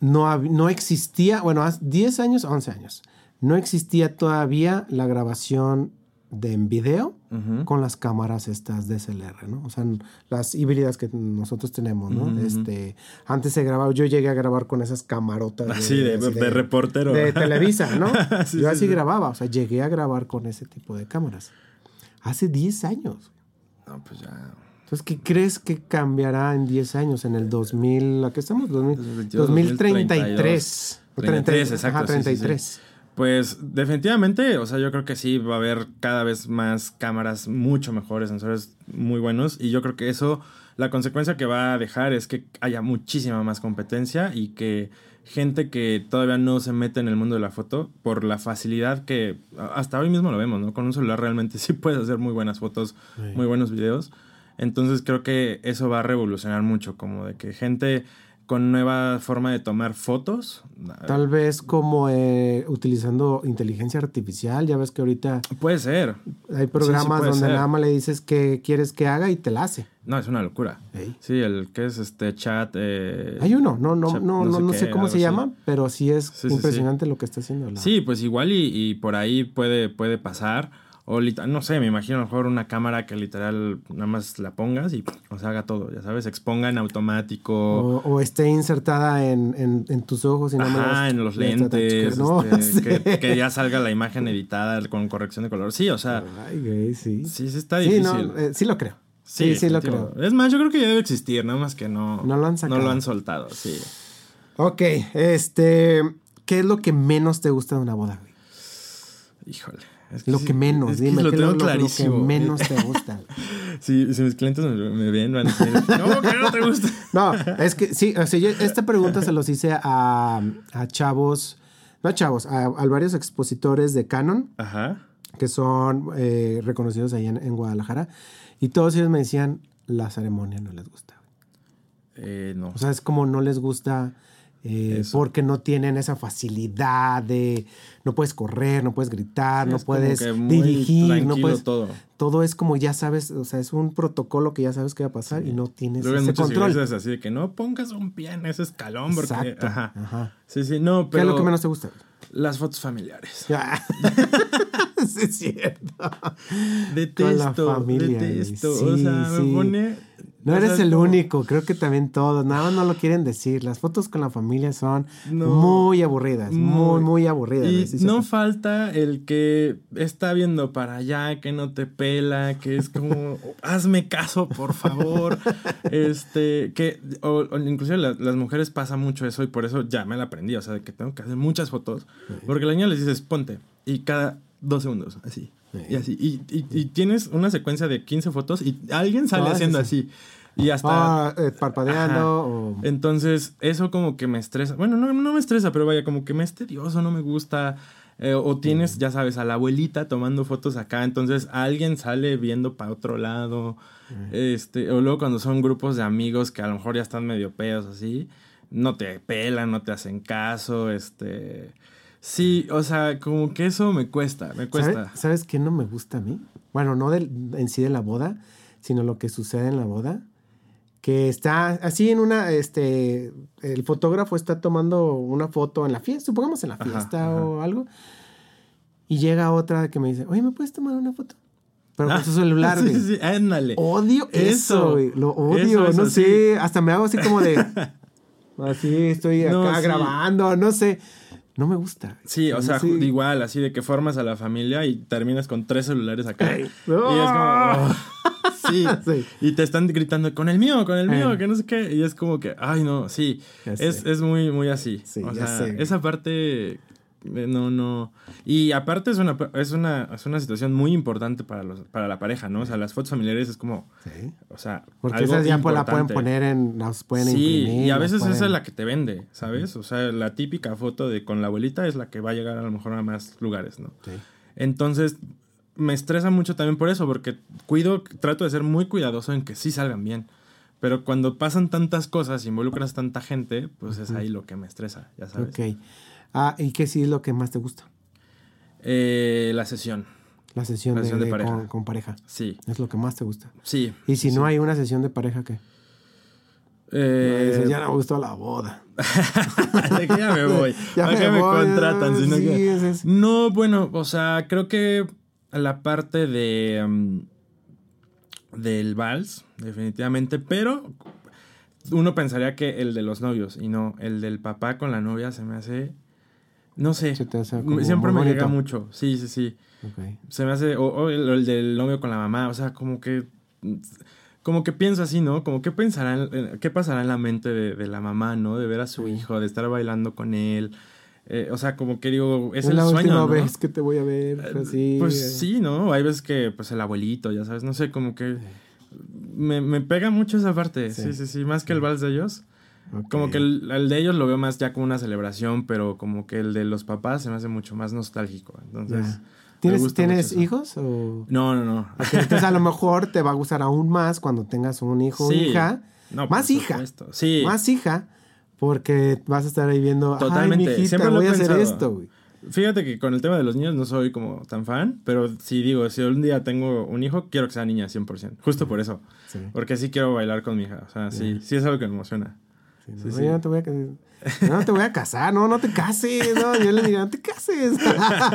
no, no existía, bueno, hace 10 años, 11 años, no existía todavía la grabación de en video Ujú. con las cámaras estas DSLR, ¿no? O sea, las híbridas que nosotros tenemos, ¿no? Ujú. Este, antes se grababa, yo llegué a grabar con esas camarotas. Así de, de reportero. De Televisa, ¿no? Sí, yo sí, así sí. grababa, o sea, llegué a grabar con ese tipo de cámaras. Hace 10 años. No, pues ya. Entonces, ¿qué crees que cambiará en 10 años? En el 2000, ¿a qué estamos? 2000, 2022, 2033. 33, exacto, Ajá, sí, sí, sí. 33. Pues definitivamente, o sea, yo creo que sí va a haber cada vez más cámaras mucho mejores, sensores muy buenos y yo creo que eso, la consecuencia que va a dejar es que haya muchísima más competencia y que gente que todavía no se mete en el mundo de la foto por la facilidad que hasta hoy mismo lo vemos, ¿no? Con un celular realmente sí puedes hacer muy buenas fotos, Sí. muy buenos videos. Entonces creo que eso va a revolucionar mucho, como de que gente con nueva forma de tomar fotos. Tal vez como eh, utilizando inteligencia artificial. Ya ves que ahorita Puede ser. hay programas donde ser. nada más le dices qué quieres que haga y te la hace. No, es una locura. Sí, el que es este chat. eh, Hay uno, no, no, chat, no, no, no sé cómo se así. llama, pero sí es sí, impresionante lo que está haciendo. la- Sí, pues igual y, y por ahí puede, puede pasar. O no sé, me imagino a lo mejor una cámara que literal nada más la pongas y o sea, haga todo, ya sabes, exponga en automático. O, o esté insertada en, en, en tus ojos y me Ajá, las- en los lentes. No, este, sí. que, que ya salga la imagen editada con corrección de color. Sí, o sea, Ay, güey, sí. sí, sí está Sí, difícil. no, eh, sí lo creo. Sí, sí, lo creo. Es más, yo creo que ya debe existir, nada más que no, No lo han sacado. No lo han soltado, sí. Ok, este, ¿qué es lo que menos te gusta de una boda, güey? Híjole. Es Lo sí, que menos, es que dime, lo ¿qué es tengo lo, lo- lo clarísimo. que menos te gusta? Si, si mis clientes me, me ven, van a decir, ¿cómo que no te gusta? No, es que sí, o sea, yo esta pregunta se los hice a, a chavos, no a chavos, a, a varios expositores de Canon Ajá. que son eh, reconocidos ahí en, en Guadalajara y todos ellos me decían la ceremonia no les gusta. Eh, no. O sea, es como no les gusta eh, porque no tienen esa facilidad de no puedes correr, no puedes gritar, no Es puedes dirigir, no puedes todo. todo es como ya sabes, o sea, es un protocolo que ya sabes que va a pasar y no tienes Luego ese control. iglesias así de que no pongas un pie en ese escalón porque... Exacto. Ajá. Ajá. Sí, sí, no, ¿Qué es pero... lo que menos te gusta? Las fotos familiares. sí, es cierto. Detesto, familia, güey. detesto. Sí, o sea, me pone... No, eres el como- único, creo que también todos, nada más no lo quieren decir. Las fotos con la familia son No. muy aburridas, muy, Muy. muy aburridas. Y sí, no falta el que está viendo para allá, que no te pela, que es como, hazme caso, por favor. este, que, o, o inclusive la- las mujeres pasa mucho eso y por eso ya me la aprendí, o sea, que tengo que hacer muchas fotos, porque la niña les dices, ponte, y cada dos segundos, así, y así, y, y- y tienes una secuencia de 15 fotos y alguien sale Ah, haciendo sí. así. Y hasta Ah, eh, parpadeando o... entonces, eso como que me estresa. Bueno, no, no me estresa, pero vaya, como que me es tedioso, no me gusta. Eh, o tienes, ya sabes, a la abuelita tomando fotos acá, entonces alguien sale viendo para otro lado. Este, o luego cuando son grupos de amigos que a lo mejor ya están medio pedos así, no te pelan, no te hacen caso, este. Sí, o sea, como que eso me cuesta, me ¿Sabe- cuesta. ¿Sabes qué no me gusta a mí? Bueno, no del, en sí de la boda, sino lo que sucede en la boda. Que está así en una, este, el fotógrafo está tomando una foto en la fiesta, supongamos en la fiesta ajá. o algo. Y llega otra que me dice, oye, ¿me puedes tomar una foto? Pero con Ah, su celular, sí, güey. sí, ándale. Odio eso, güey. Lo odio, Eso, eso, no sé. Hasta me hago así como de. así estoy acá No, sí. grabando, no sé. No me gusta. Sí, o sea, Sí. igual, así de que formas a la familia y terminas con tres celulares acá. Ey. Y es como. oh, sí. Sí. Y te están gritando con el mío, con el mío, Ey. que no sé qué. Y es como que, ay, no, sí. Es, es muy, muy así. Sí, o sea, sé. esa parte. Eh, No, no. Y aparte es una, es una, es una situación muy importante para, los, para la pareja, ¿no? O sea, las fotos familiares es como, Sí. o sea, Porque algo esas ya pues, la pueden importante. poner en. Las pueden Sí, imprimir. y a veces esa pueden- es la que te vende, ¿sabes? O sea, la típica foto de con la abuelita es la que va a llegar a lo mejor a más lugares, ¿no? Sí. Entonces, me estresa mucho también por eso, porque cuido, trato de ser muy cuidadoso en que sí salgan bien. Pero cuando pasan tantas cosas, involucras tanta gente, pues es ahí lo que me estresa, ya sabes. Ok. Ah, ¿y qué sí es lo que más te gusta? Eh, la sesión, La sesión, La de, sesión de de- pareja. Con, con pareja. sí, Es lo que más te gusta. sí. Y si sí, no hay una sesión de pareja, ¿qué? Eh, Dices, ya no me gustó la boda. de que ya me voy. Ya ¿A me qué me voy, contratan? Si no, sí, que- es eso. No, bueno, o sea, creo que la parte de mm, del vals, definitivamente, pero uno pensaría que el de los novios y no, el del papá con la novia se me hace, no sé, Se te hace como siempre me llega mucho, sí, sí, sí, se me hace, o, o el, del novio con la mamá, o sea, como que, como que pienso así, ¿no? Como que pensará, en- en- qué pasará en la mente de, de la mamá, ¿no? De ver a su hijo, de estar bailando con él, eh, o sea, como que digo, es, Es el la sueño, última ¿no? vez que te voy a ver. Eh, así, Pues eh. sí, ¿no? Hay veces que, pues el abuelito, ya sabes, no sé, como que me, me pega mucho esa parte, sí, Sí. sí, sí, más que el vals de ellos. Como que el, el de ellos lo veo más ya como una celebración, pero como que el de los papás se me hace mucho más nostálgico. Entonces, ¿Tienes, gusta ¿tienes mucho eso. hijos? O... No, no, no. Ok, entonces a lo mejor te va a gustar aún más cuando tengas un hijo o Sí. hija. No, más hija. Sí. Más hija. Porque vas a estar ahí viendo. Totalmente. Ay, mijita, Siempre lo he voy a hacer pensado. esto, güey. Fíjate que con el tema de los niños no soy como tan fan, pero si digo, si un día tengo un hijo, quiero que sea niña 100%. Justo por eso. Sí. Porque sí quiero bailar con mi hija. O sea, sí, sí es algo que me emociona. Sí, no, sí. yo no te voy a casar. No, no te voy a casar, no, no te cases. No, yo le diría, no te cases.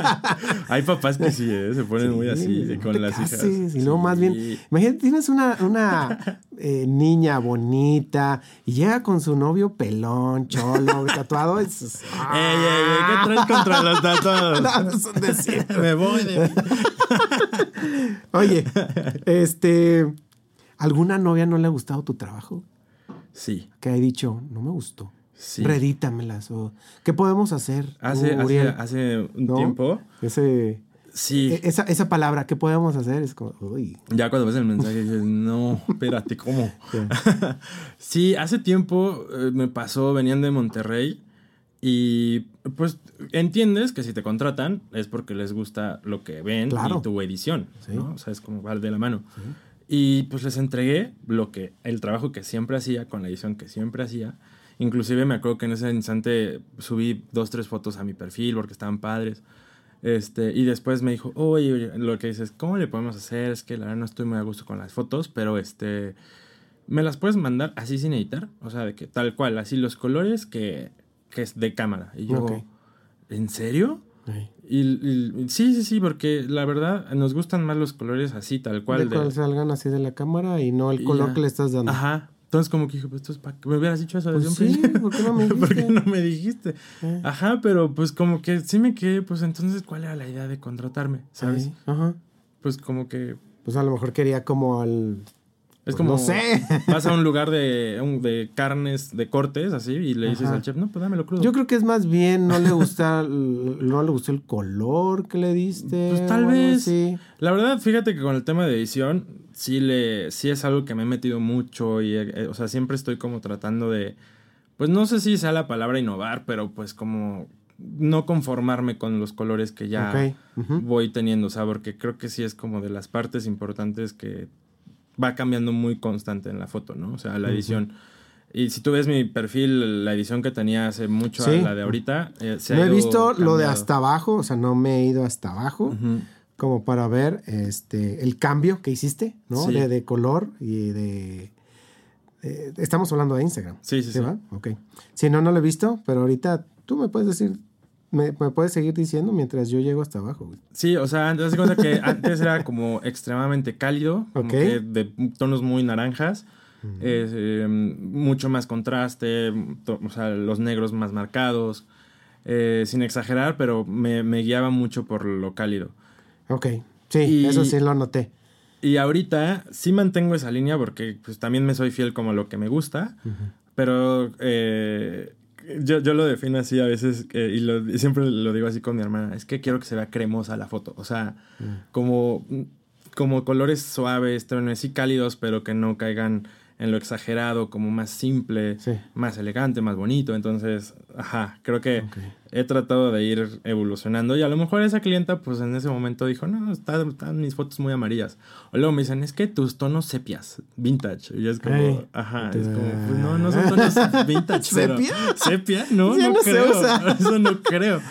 Hay papás que sí, ¿eh? se ponen muy así Sí, no con te las cases, hijas. Y luego más bien, imagínate, tienes una, una eh, niña bonita y llega con su novio pelón, cholo, tatuado. y ¡Ey, ey, ey! ¿Qué traes contra los tatuados? No, es un decir. Me voy de Oye, este, ¿alguna novia no le ha gustado tu trabajo? Sí, Que ha dicho, no me gustó. sí. Redítamelas. O, ¿Qué podemos hacer? Hace, hace, Uriel? hace un ¿No? tiempo, Ese, sí. e- esa, esa palabra, ¿qué podemos hacer? Es como, uy. Ya cuando ves el mensaje dices, no, espérate, ¿cómo? Sí, hace tiempo eh, me pasó, venían de Monterrey y pues entiendes que si te contratan es porque les gusta lo que ven Claro. y tu edición, Sí. ¿no? O sea, es como va de la mano. Y pues les entregué lo que, el trabajo que siempre hacía, con la edición que siempre hacía. Inclusive me acuerdo que en ese instante subí dos, tres fotos a mi perfil porque estaban padres. Este, y después me dijo, oye, oye, lo que dices, ¿cómo le podemos hacer? Es que la verdad no estoy muy a gusto con las fotos, pero este, ¿me las puedes mandar así sin editar? O sea, de que tal cual, así los colores que, que es de cámara. Y yo. ¿en serio? Ey. Y, sí, sí, sí, porque la verdad nos gustan más los colores así, tal cual. de de- salgan así de la cámara y no el color ya. que le estás dando. Ajá. Entonces como que dije, pues esto es para que me hubieras dicho eso Pues sí. ¿por qué no me ¿Por qué dijiste? no me dijiste? Eh. Ajá, pero pues como que sí me quedé, pues entonces, ¿cuál era la idea de contratarme? ¿Sabes? Ajá. Pues como que Pues a lo mejor quería como al... es Pues como... no sé. Vas a un lugar de, de carnes, de cortes, así, y le dices Ajá. al chef, no, pues dámelo crudo. Yo creo que es más bien no le gusta no le gustó el color que le diste. Pues tal vez. así. La verdad, fíjate que con el tema de edición, sí le, sí es algo que me he metido mucho y, eh, o sea, siempre estoy como tratando de, pues no sé si sea la palabra innovar, pero pues como no conformarme con los colores que ya voy teniendo, o sea, porque creo que sí es como de las partes importantes que va cambiando muy constante en la foto, ¿no? O sea, la edición. Y si tú ves mi perfil, la edición que tenía hace mucho Sí. a la de ahorita, eh, se ha No he ido visto lo de hasta abajo, o sea, no me he ido hasta abajo como para ver este el cambio que hiciste, ¿no? Sí. De, de color y de, de- Estamos hablando de Instagram. Sí, sí, sí. va? Ok. Si no, no lo he visto, pero ahorita tú me puedes decir, me, me puedes seguir diciendo mientras yo llego hasta abajo. güey. Sí, o sea, cuenta que antes era como extremadamente cálido, como que de tonos muy naranjas, eh, mucho más contraste, to- o sea, los negros más marcados, eh, sin exagerar, pero me, me guiaba mucho por lo cálido. Ok. Sí, Y- eso sí lo noté. Y ahorita sí mantengo esa línea porque pues también me soy fiel como a lo que me gusta, pero eh, yo, yo lo defino así a veces eh, y, lo- y siempre lo digo así con mi hermana, es que quiero que se vea cremosa la foto, o sea, como, como colores suaves, tonos y cálidos, pero que no caigan en lo exagerado, como más simple, Sí. más elegante, más bonito, entonces, ajá, creo que. He tratado de ir evolucionando y a lo mejor esa clienta pues en ese momento dijo, no, está- están mis fotos muy amarillas. O luego me dicen, es que tus tonos sepias, vintage. Y es como, ajá, es como, pues no, no son tonos vintage. pero- ¿Sepia? ¿Sepia? No, Ya no, no se creo. usa. Eso no creo.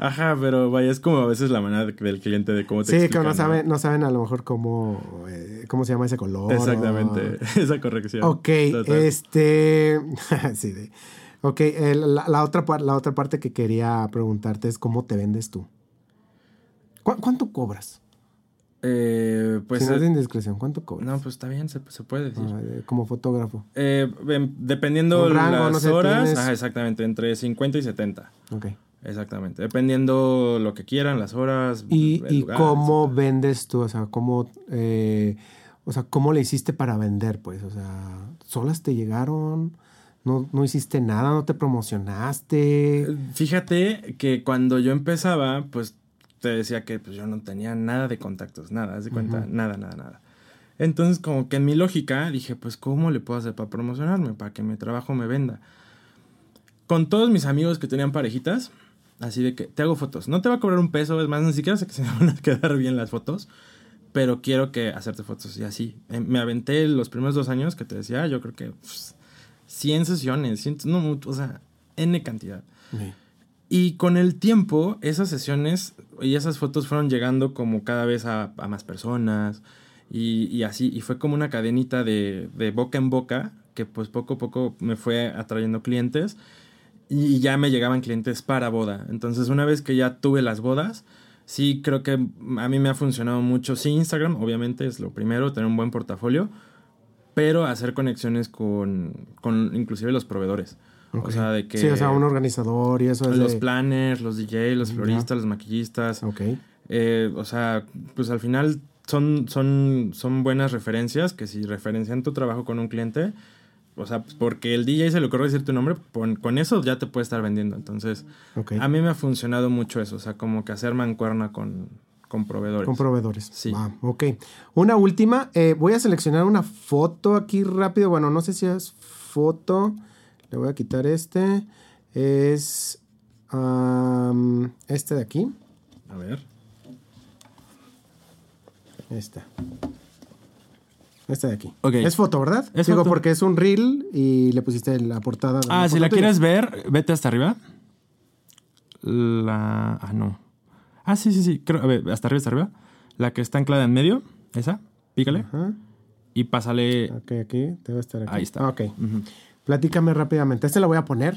Ajá, pero vaya, es como a veces la manera de- del cliente de cómo te Sí, que explica, no saben, no saben a lo mejor cómo, eh, cómo se llama ese color. Exactamente, esa corrección. Ok, Total. este. sí, de- Ok, el- la, la otra la otra parte que quería preguntarte es cómo te vendes tú. ¿Cu- ¿Cuánto cobras? Eh, pues, si no es de eh, indiscreción, ¿cuánto cobras? no, pues está bien, se, se puede decir. Ah, eh, como fotógrafo. Eh, em, dependiendo rango, las no sé, horas, tienes- ajá, exactamente, entre 50 y 70. Ok. Exactamente. Dependiendo lo que quieran, las horas. ¿Y, el y lugar, cómo vendes tú? O sea, ¿cómo, eh, o sea, ¿cómo le hiciste para vender? Pues, o sea, ¿solas te llegaron? ¿No, no hiciste nada? ¿No te promocionaste? Fíjate que cuando yo empezaba, pues te decía que pues, yo no tenía nada de contactos, nada, haz de cuenta, nada, nada, nada. Entonces, como que en mi lógica dije, pues, ¿cómo le puedo hacer para promocionarme? Para que mi trabajo me venda. Con todos mis amigos que tenían parejitas, así de que te hago fotos. No te va a cobrar un peso, es más, ni siquiera sé que se me van a quedar bien las fotos, pero quiero que hacerte fotos. Y así. Eh, Me aventé los primeros dos años que te decía, yo creo que pues, 100 sesiones, 100, no, o sea, N cantidad. Sí. Y con el tiempo, esas sesiones y esas fotos fueron llegando como cada vez a, a más personas y, y así. Y fue como una cadenita de, de boca en boca que pues poco a poco me fue atrayendo clientes y ya me llegaban clientes para boda. Entonces una vez que ya tuve las bodas, sí creo que a mí me ha funcionado mucho. Sí, Instagram obviamente es lo primero, tener un buen portafolio, pero hacer conexiones con, con inclusive los proveedores. O sea, de que... Sí, o sea, un organizador y eso es Los de- planners, los DJ, los floristas, los maquillistas. Ok. Eh, o sea, pues al final son, son, son buenas referencias que si referencian tu trabajo con un cliente, o sea, porque el DJ se le ocurre decir tu nombre, con, con eso ya te puede estar vendiendo. Entonces, a mí me ha funcionado mucho eso, o sea, como que hacer mancuerna con, con proveedores. Con proveedores. Sí. Va, ok. Una última. eh, voy a seleccionar una foto aquí rápido. Bueno, no sé si es foto. Le voy a quitar este. Es este de aquí. a ver. Esta. Esta de aquí. Ok. Es foto, ¿verdad? Es Digo, foto. porque es un reel y le pusiste la portada. de Ah, si foto la quieres ver, vete hasta arriba. La... Ah, no. Ah, sí, sí, sí. Creo, a ver, hasta arriba, hasta arriba. La que está anclada en medio, esa, pícale. Ajá. Y pásale... Ok, aquí. Debe estar aquí. Ahí está. Ah, ok. Platícame rápidamente. Este la voy a poner.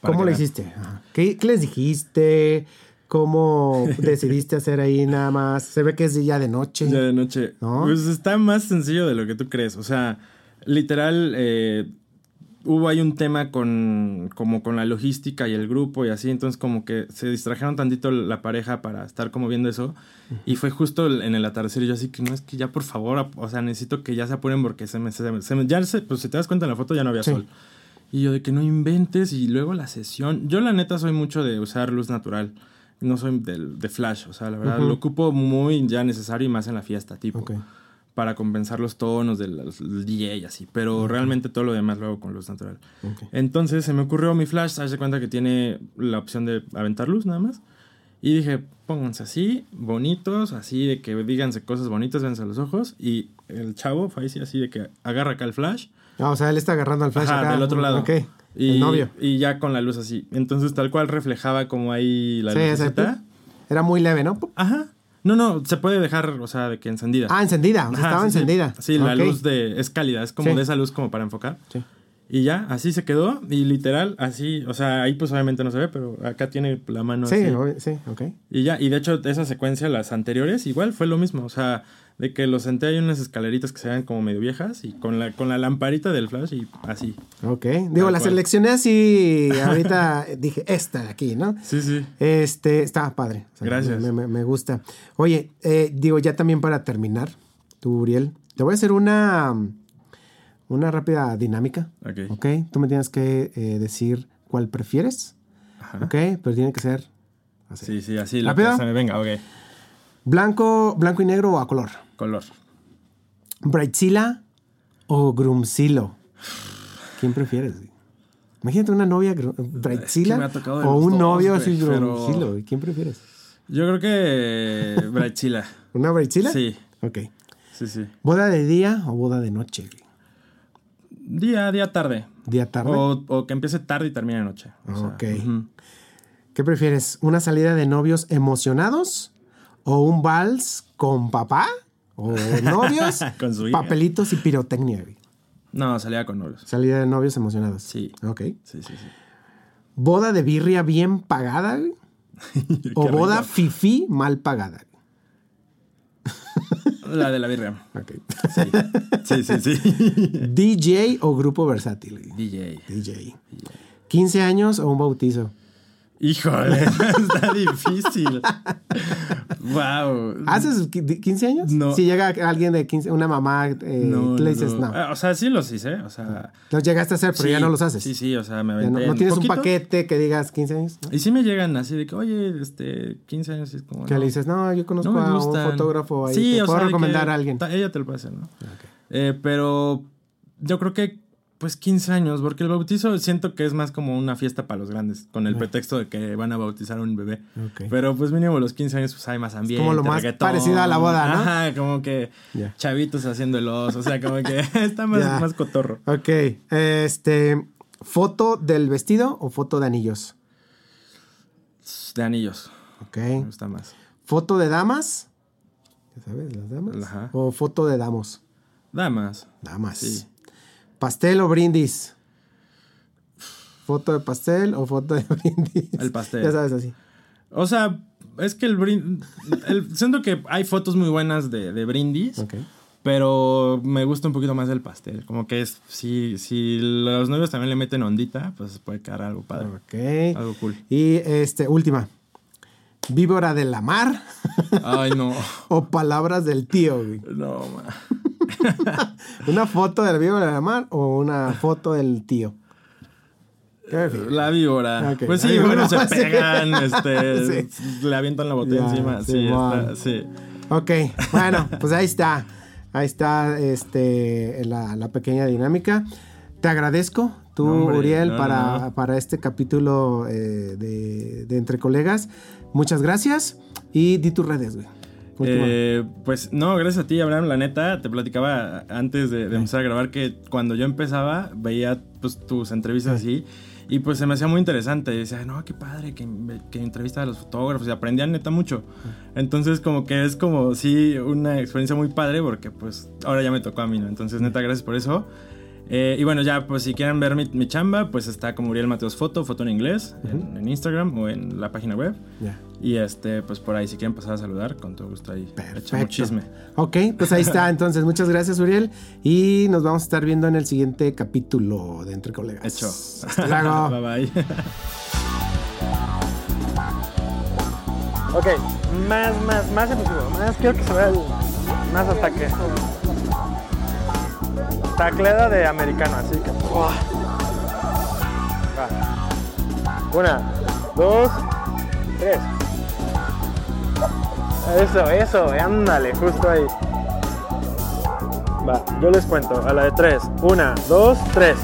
Para ¿Cómo veas. hiciste? ¿Qué, qué les dijiste? ¿Cómo decidiste hacer ahí nada más? Se ve que es ya de noche. Ya de noche. ¿No? Pues está más sencillo de lo que tú crees. O sea, literal, eh, hubo ahí un tema con, como con la logística y el grupo y así. Entonces, como que se distrajeron tantito la pareja para estar como viendo eso. Y fue justo en el atardecer. Y yo así que no es que ya por favor, o sea, necesito que ya se apuren porque se me. Se me, se me- ya se, pues si te das cuenta en la foto ya no había Sí. sol. Y yo de que no inventes y luego la sesión. Yo la neta soy mucho de usar luz natural. No soy del- de, flash, o sea, la verdad Ujú. lo ocupo muy ya necesario y más en la fiesta, tipo. Ok. Para compensar los tonos del, del DJ y así. Pero realmente todo lo demás lo hago con luz natural. Entonces se me ocurrió mi flash, haz de cuenta que tiene la opción de aventar luz nada más. Y dije, pónganse así, bonitos, así de que díganse cosas bonitas, véanse a los ojos. Y el chavo fue así, así de que agarra acá el flash Ah, o sea, él está agarrando al flash Ajá, acá. del otro lado. Ok. Y, el novio. Y ya con la luz así. Entonces, tal cual reflejaba como ahí la Sí, lucecita. Era muy leve, ¿no? Ajá. No, no, se puede dejar, o sea, de que encendida. Ah, encendida. O sea, Ajá, estaba sí, sí. encendida. Sí, la luz de, es cálida, es como Sí. de esa luz como para enfocar. Sí. Y ya, así se quedó. Y literal, así, o sea, ahí pues obviamente no se ve, pero acá tiene la mano Sí, así. obvio- sí, ok. Y ya, y de hecho, esa secuencia, las anteriores, igual fue lo mismo. O sea, de que los senté ahí en unas escaleritas que se vean como medio viejas y con la, con la lamparita del flash y así. Ok. Digo, Tal la cual. seleccioné así. Ahorita dije, esta de aquí, ¿no? Sí, sí. Este, está padre. O sea, Gracias. Me, me- me gusta. Oye, eh, digo, ya también para terminar, tú, Uriel, te voy a hacer una, una rápida dinámica. Ok. Ok. Tú me tienes que eh, decir cuál prefieres. Ajá. Ok. Pero tiene que ser así. Sí, sí, así. Lo me venga, ok. Blanco, blanco y negro o a color. Color. Brightzilla o Grumzilo. ¿Quién prefieres? güey? Imagínate una novia Brightzilla o un novio así güey. ¿Quién prefieres? Yo creo que Brightzilla. ¿Una Brightzilla? Sí, Ok. sí, sí. ¿Boda de día o boda de noche? güey? Día, día, tarde. ¿Día tarde? O, o que empiece tarde y termine de noche. O sea, Ok. ¿Qué prefieres? ¿Una salida de novios emocionados o un vals con papá? ¿O novios? Con su papelitos y pirotecnia. güey? No, salía con novios. Salida de novios emocionados. Sí. Ok. Sí, sí, sí. ¿Boda de birria bien pagada? güey? ¿O boda fifi mal pagada? La de la birria. Ok. Sí, sí, sí. sí. ¿DJ o grupo versátil? güey? DJ. DJ. ¿15 años o un bautizo? Híjole, está difícil. wow. ¿Haces qui- 15 años? No. Si llega alguien de 15, una mamá, eh, No, le dices no. no. Ah, O sea, sí los hice, o sea. Los llegaste a hacer, pero ya no los haces. Sí, sí, o sea, me aventé. no, no en tienes poquito. un paquete que digas 15 años. Y sí me llegan así de que, oye, este, 15 años, es como. Que le dices, no, yo conozco a un fotógrafo ahí. Sí, te o puedo sea, recomendar a alguien. Ella te lo hacer, ¿no? Eh, pero yo creo que, pues 15 años, porque el bautizo siento que es más como una fiesta para los grandes, con el pretexto de que van a bautizar a un bebé. Ok. Pero pues mínimo los 15 años, pues hay más ambiente. como lo más parecido a la boda, ¿no? Ajá, como que chavitos haciendo el oso, o sea, como que está más, más cotorro. Ok. Este, ¿foto del vestido o foto de anillos? De anillos, Ok. me gusta más. ¿Foto de damas? ¿Ya sabes, las damas? Ajá. ¿O foto de damos? Damas. Damas. Sí. ¿Pastel o brindis? ¿Foto de pastel o foto de brindis? El pastel. Ya sabes, así. O sea, es que el brindis. siento que hay fotos muy buenas de, de brindis. Ok. Pero me gusta un poquito más el pastel. Como que es. Si, si los novios también le meten ondita, pues puede quedar algo padre. Ok. Algo cool. Y este, última. ¿Víbora de la mar Ay, no. o palabras del tío? güey? No, ma. ¿Una foto de la víbora de la mar o una foto del tío? La víbora. Pues sí, víbora. bueno, se Sí. pegan, este, Sí. le avientan la botella Ya, encima. Sí, está, sí. Ok, bueno, pues ahí está. Ahí está este, la, la pequeña dinámica. Te agradezco, tú, hombre, Uriel, no, para, no. para este capítulo eh, de, de Entre Colegas. Muchas gracias y di tus redes, güey. Eh, pues no, gracias a ti, Abraham. La neta, te platicaba antes de, de empezar a grabar que cuando yo empezaba veía pues, tus entrevistas así y pues se me hacía muy interesante. Y decía, no, qué padre que, que entrevista a los fotógrafos y aprendía neta mucho. Entonces, como que es como, sí, una experiencia muy padre porque pues ahora ya me tocó a mí, ¿no? Entonces, neta, gracias por eso. Eh, y bueno, ya, pues si quieren ver mi, mi chamba, pues está como Uriel Mateos Foto, foto en inglés, en, en Instagram o en la página web. Ya. Y este, pues por ahí, si quieren pasar a saludar, con todo gusto ahí. Perfecto. chisme. Ok, pues ahí está. Entonces, muchas gracias, Uriel. Y nos vamos a estar viendo en el siguiente capítulo de Entre Colegas. Hecho. Hasta luego. bye bye. Ok, más, más, más efusivo. Más quiero que se vea el, más ataque. Tacleda de americano, así que. Va. Una, dos, tres. Eso, eso, ándale, justo ahí. Va, yo les cuento, a la de tres. Una, dos, tres.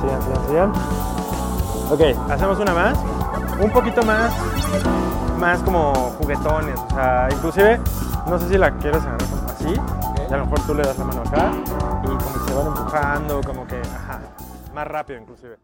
Sigan, sigan, sigan. Ok, hacemos una más. Un poquito más, más como juguetones. O sea, inclusive, no sé si la quieres agarrar como así. Y a lo mejor tú le das la mano acá. Y como que se van empujando, como que, ajá, más rápido inclusive.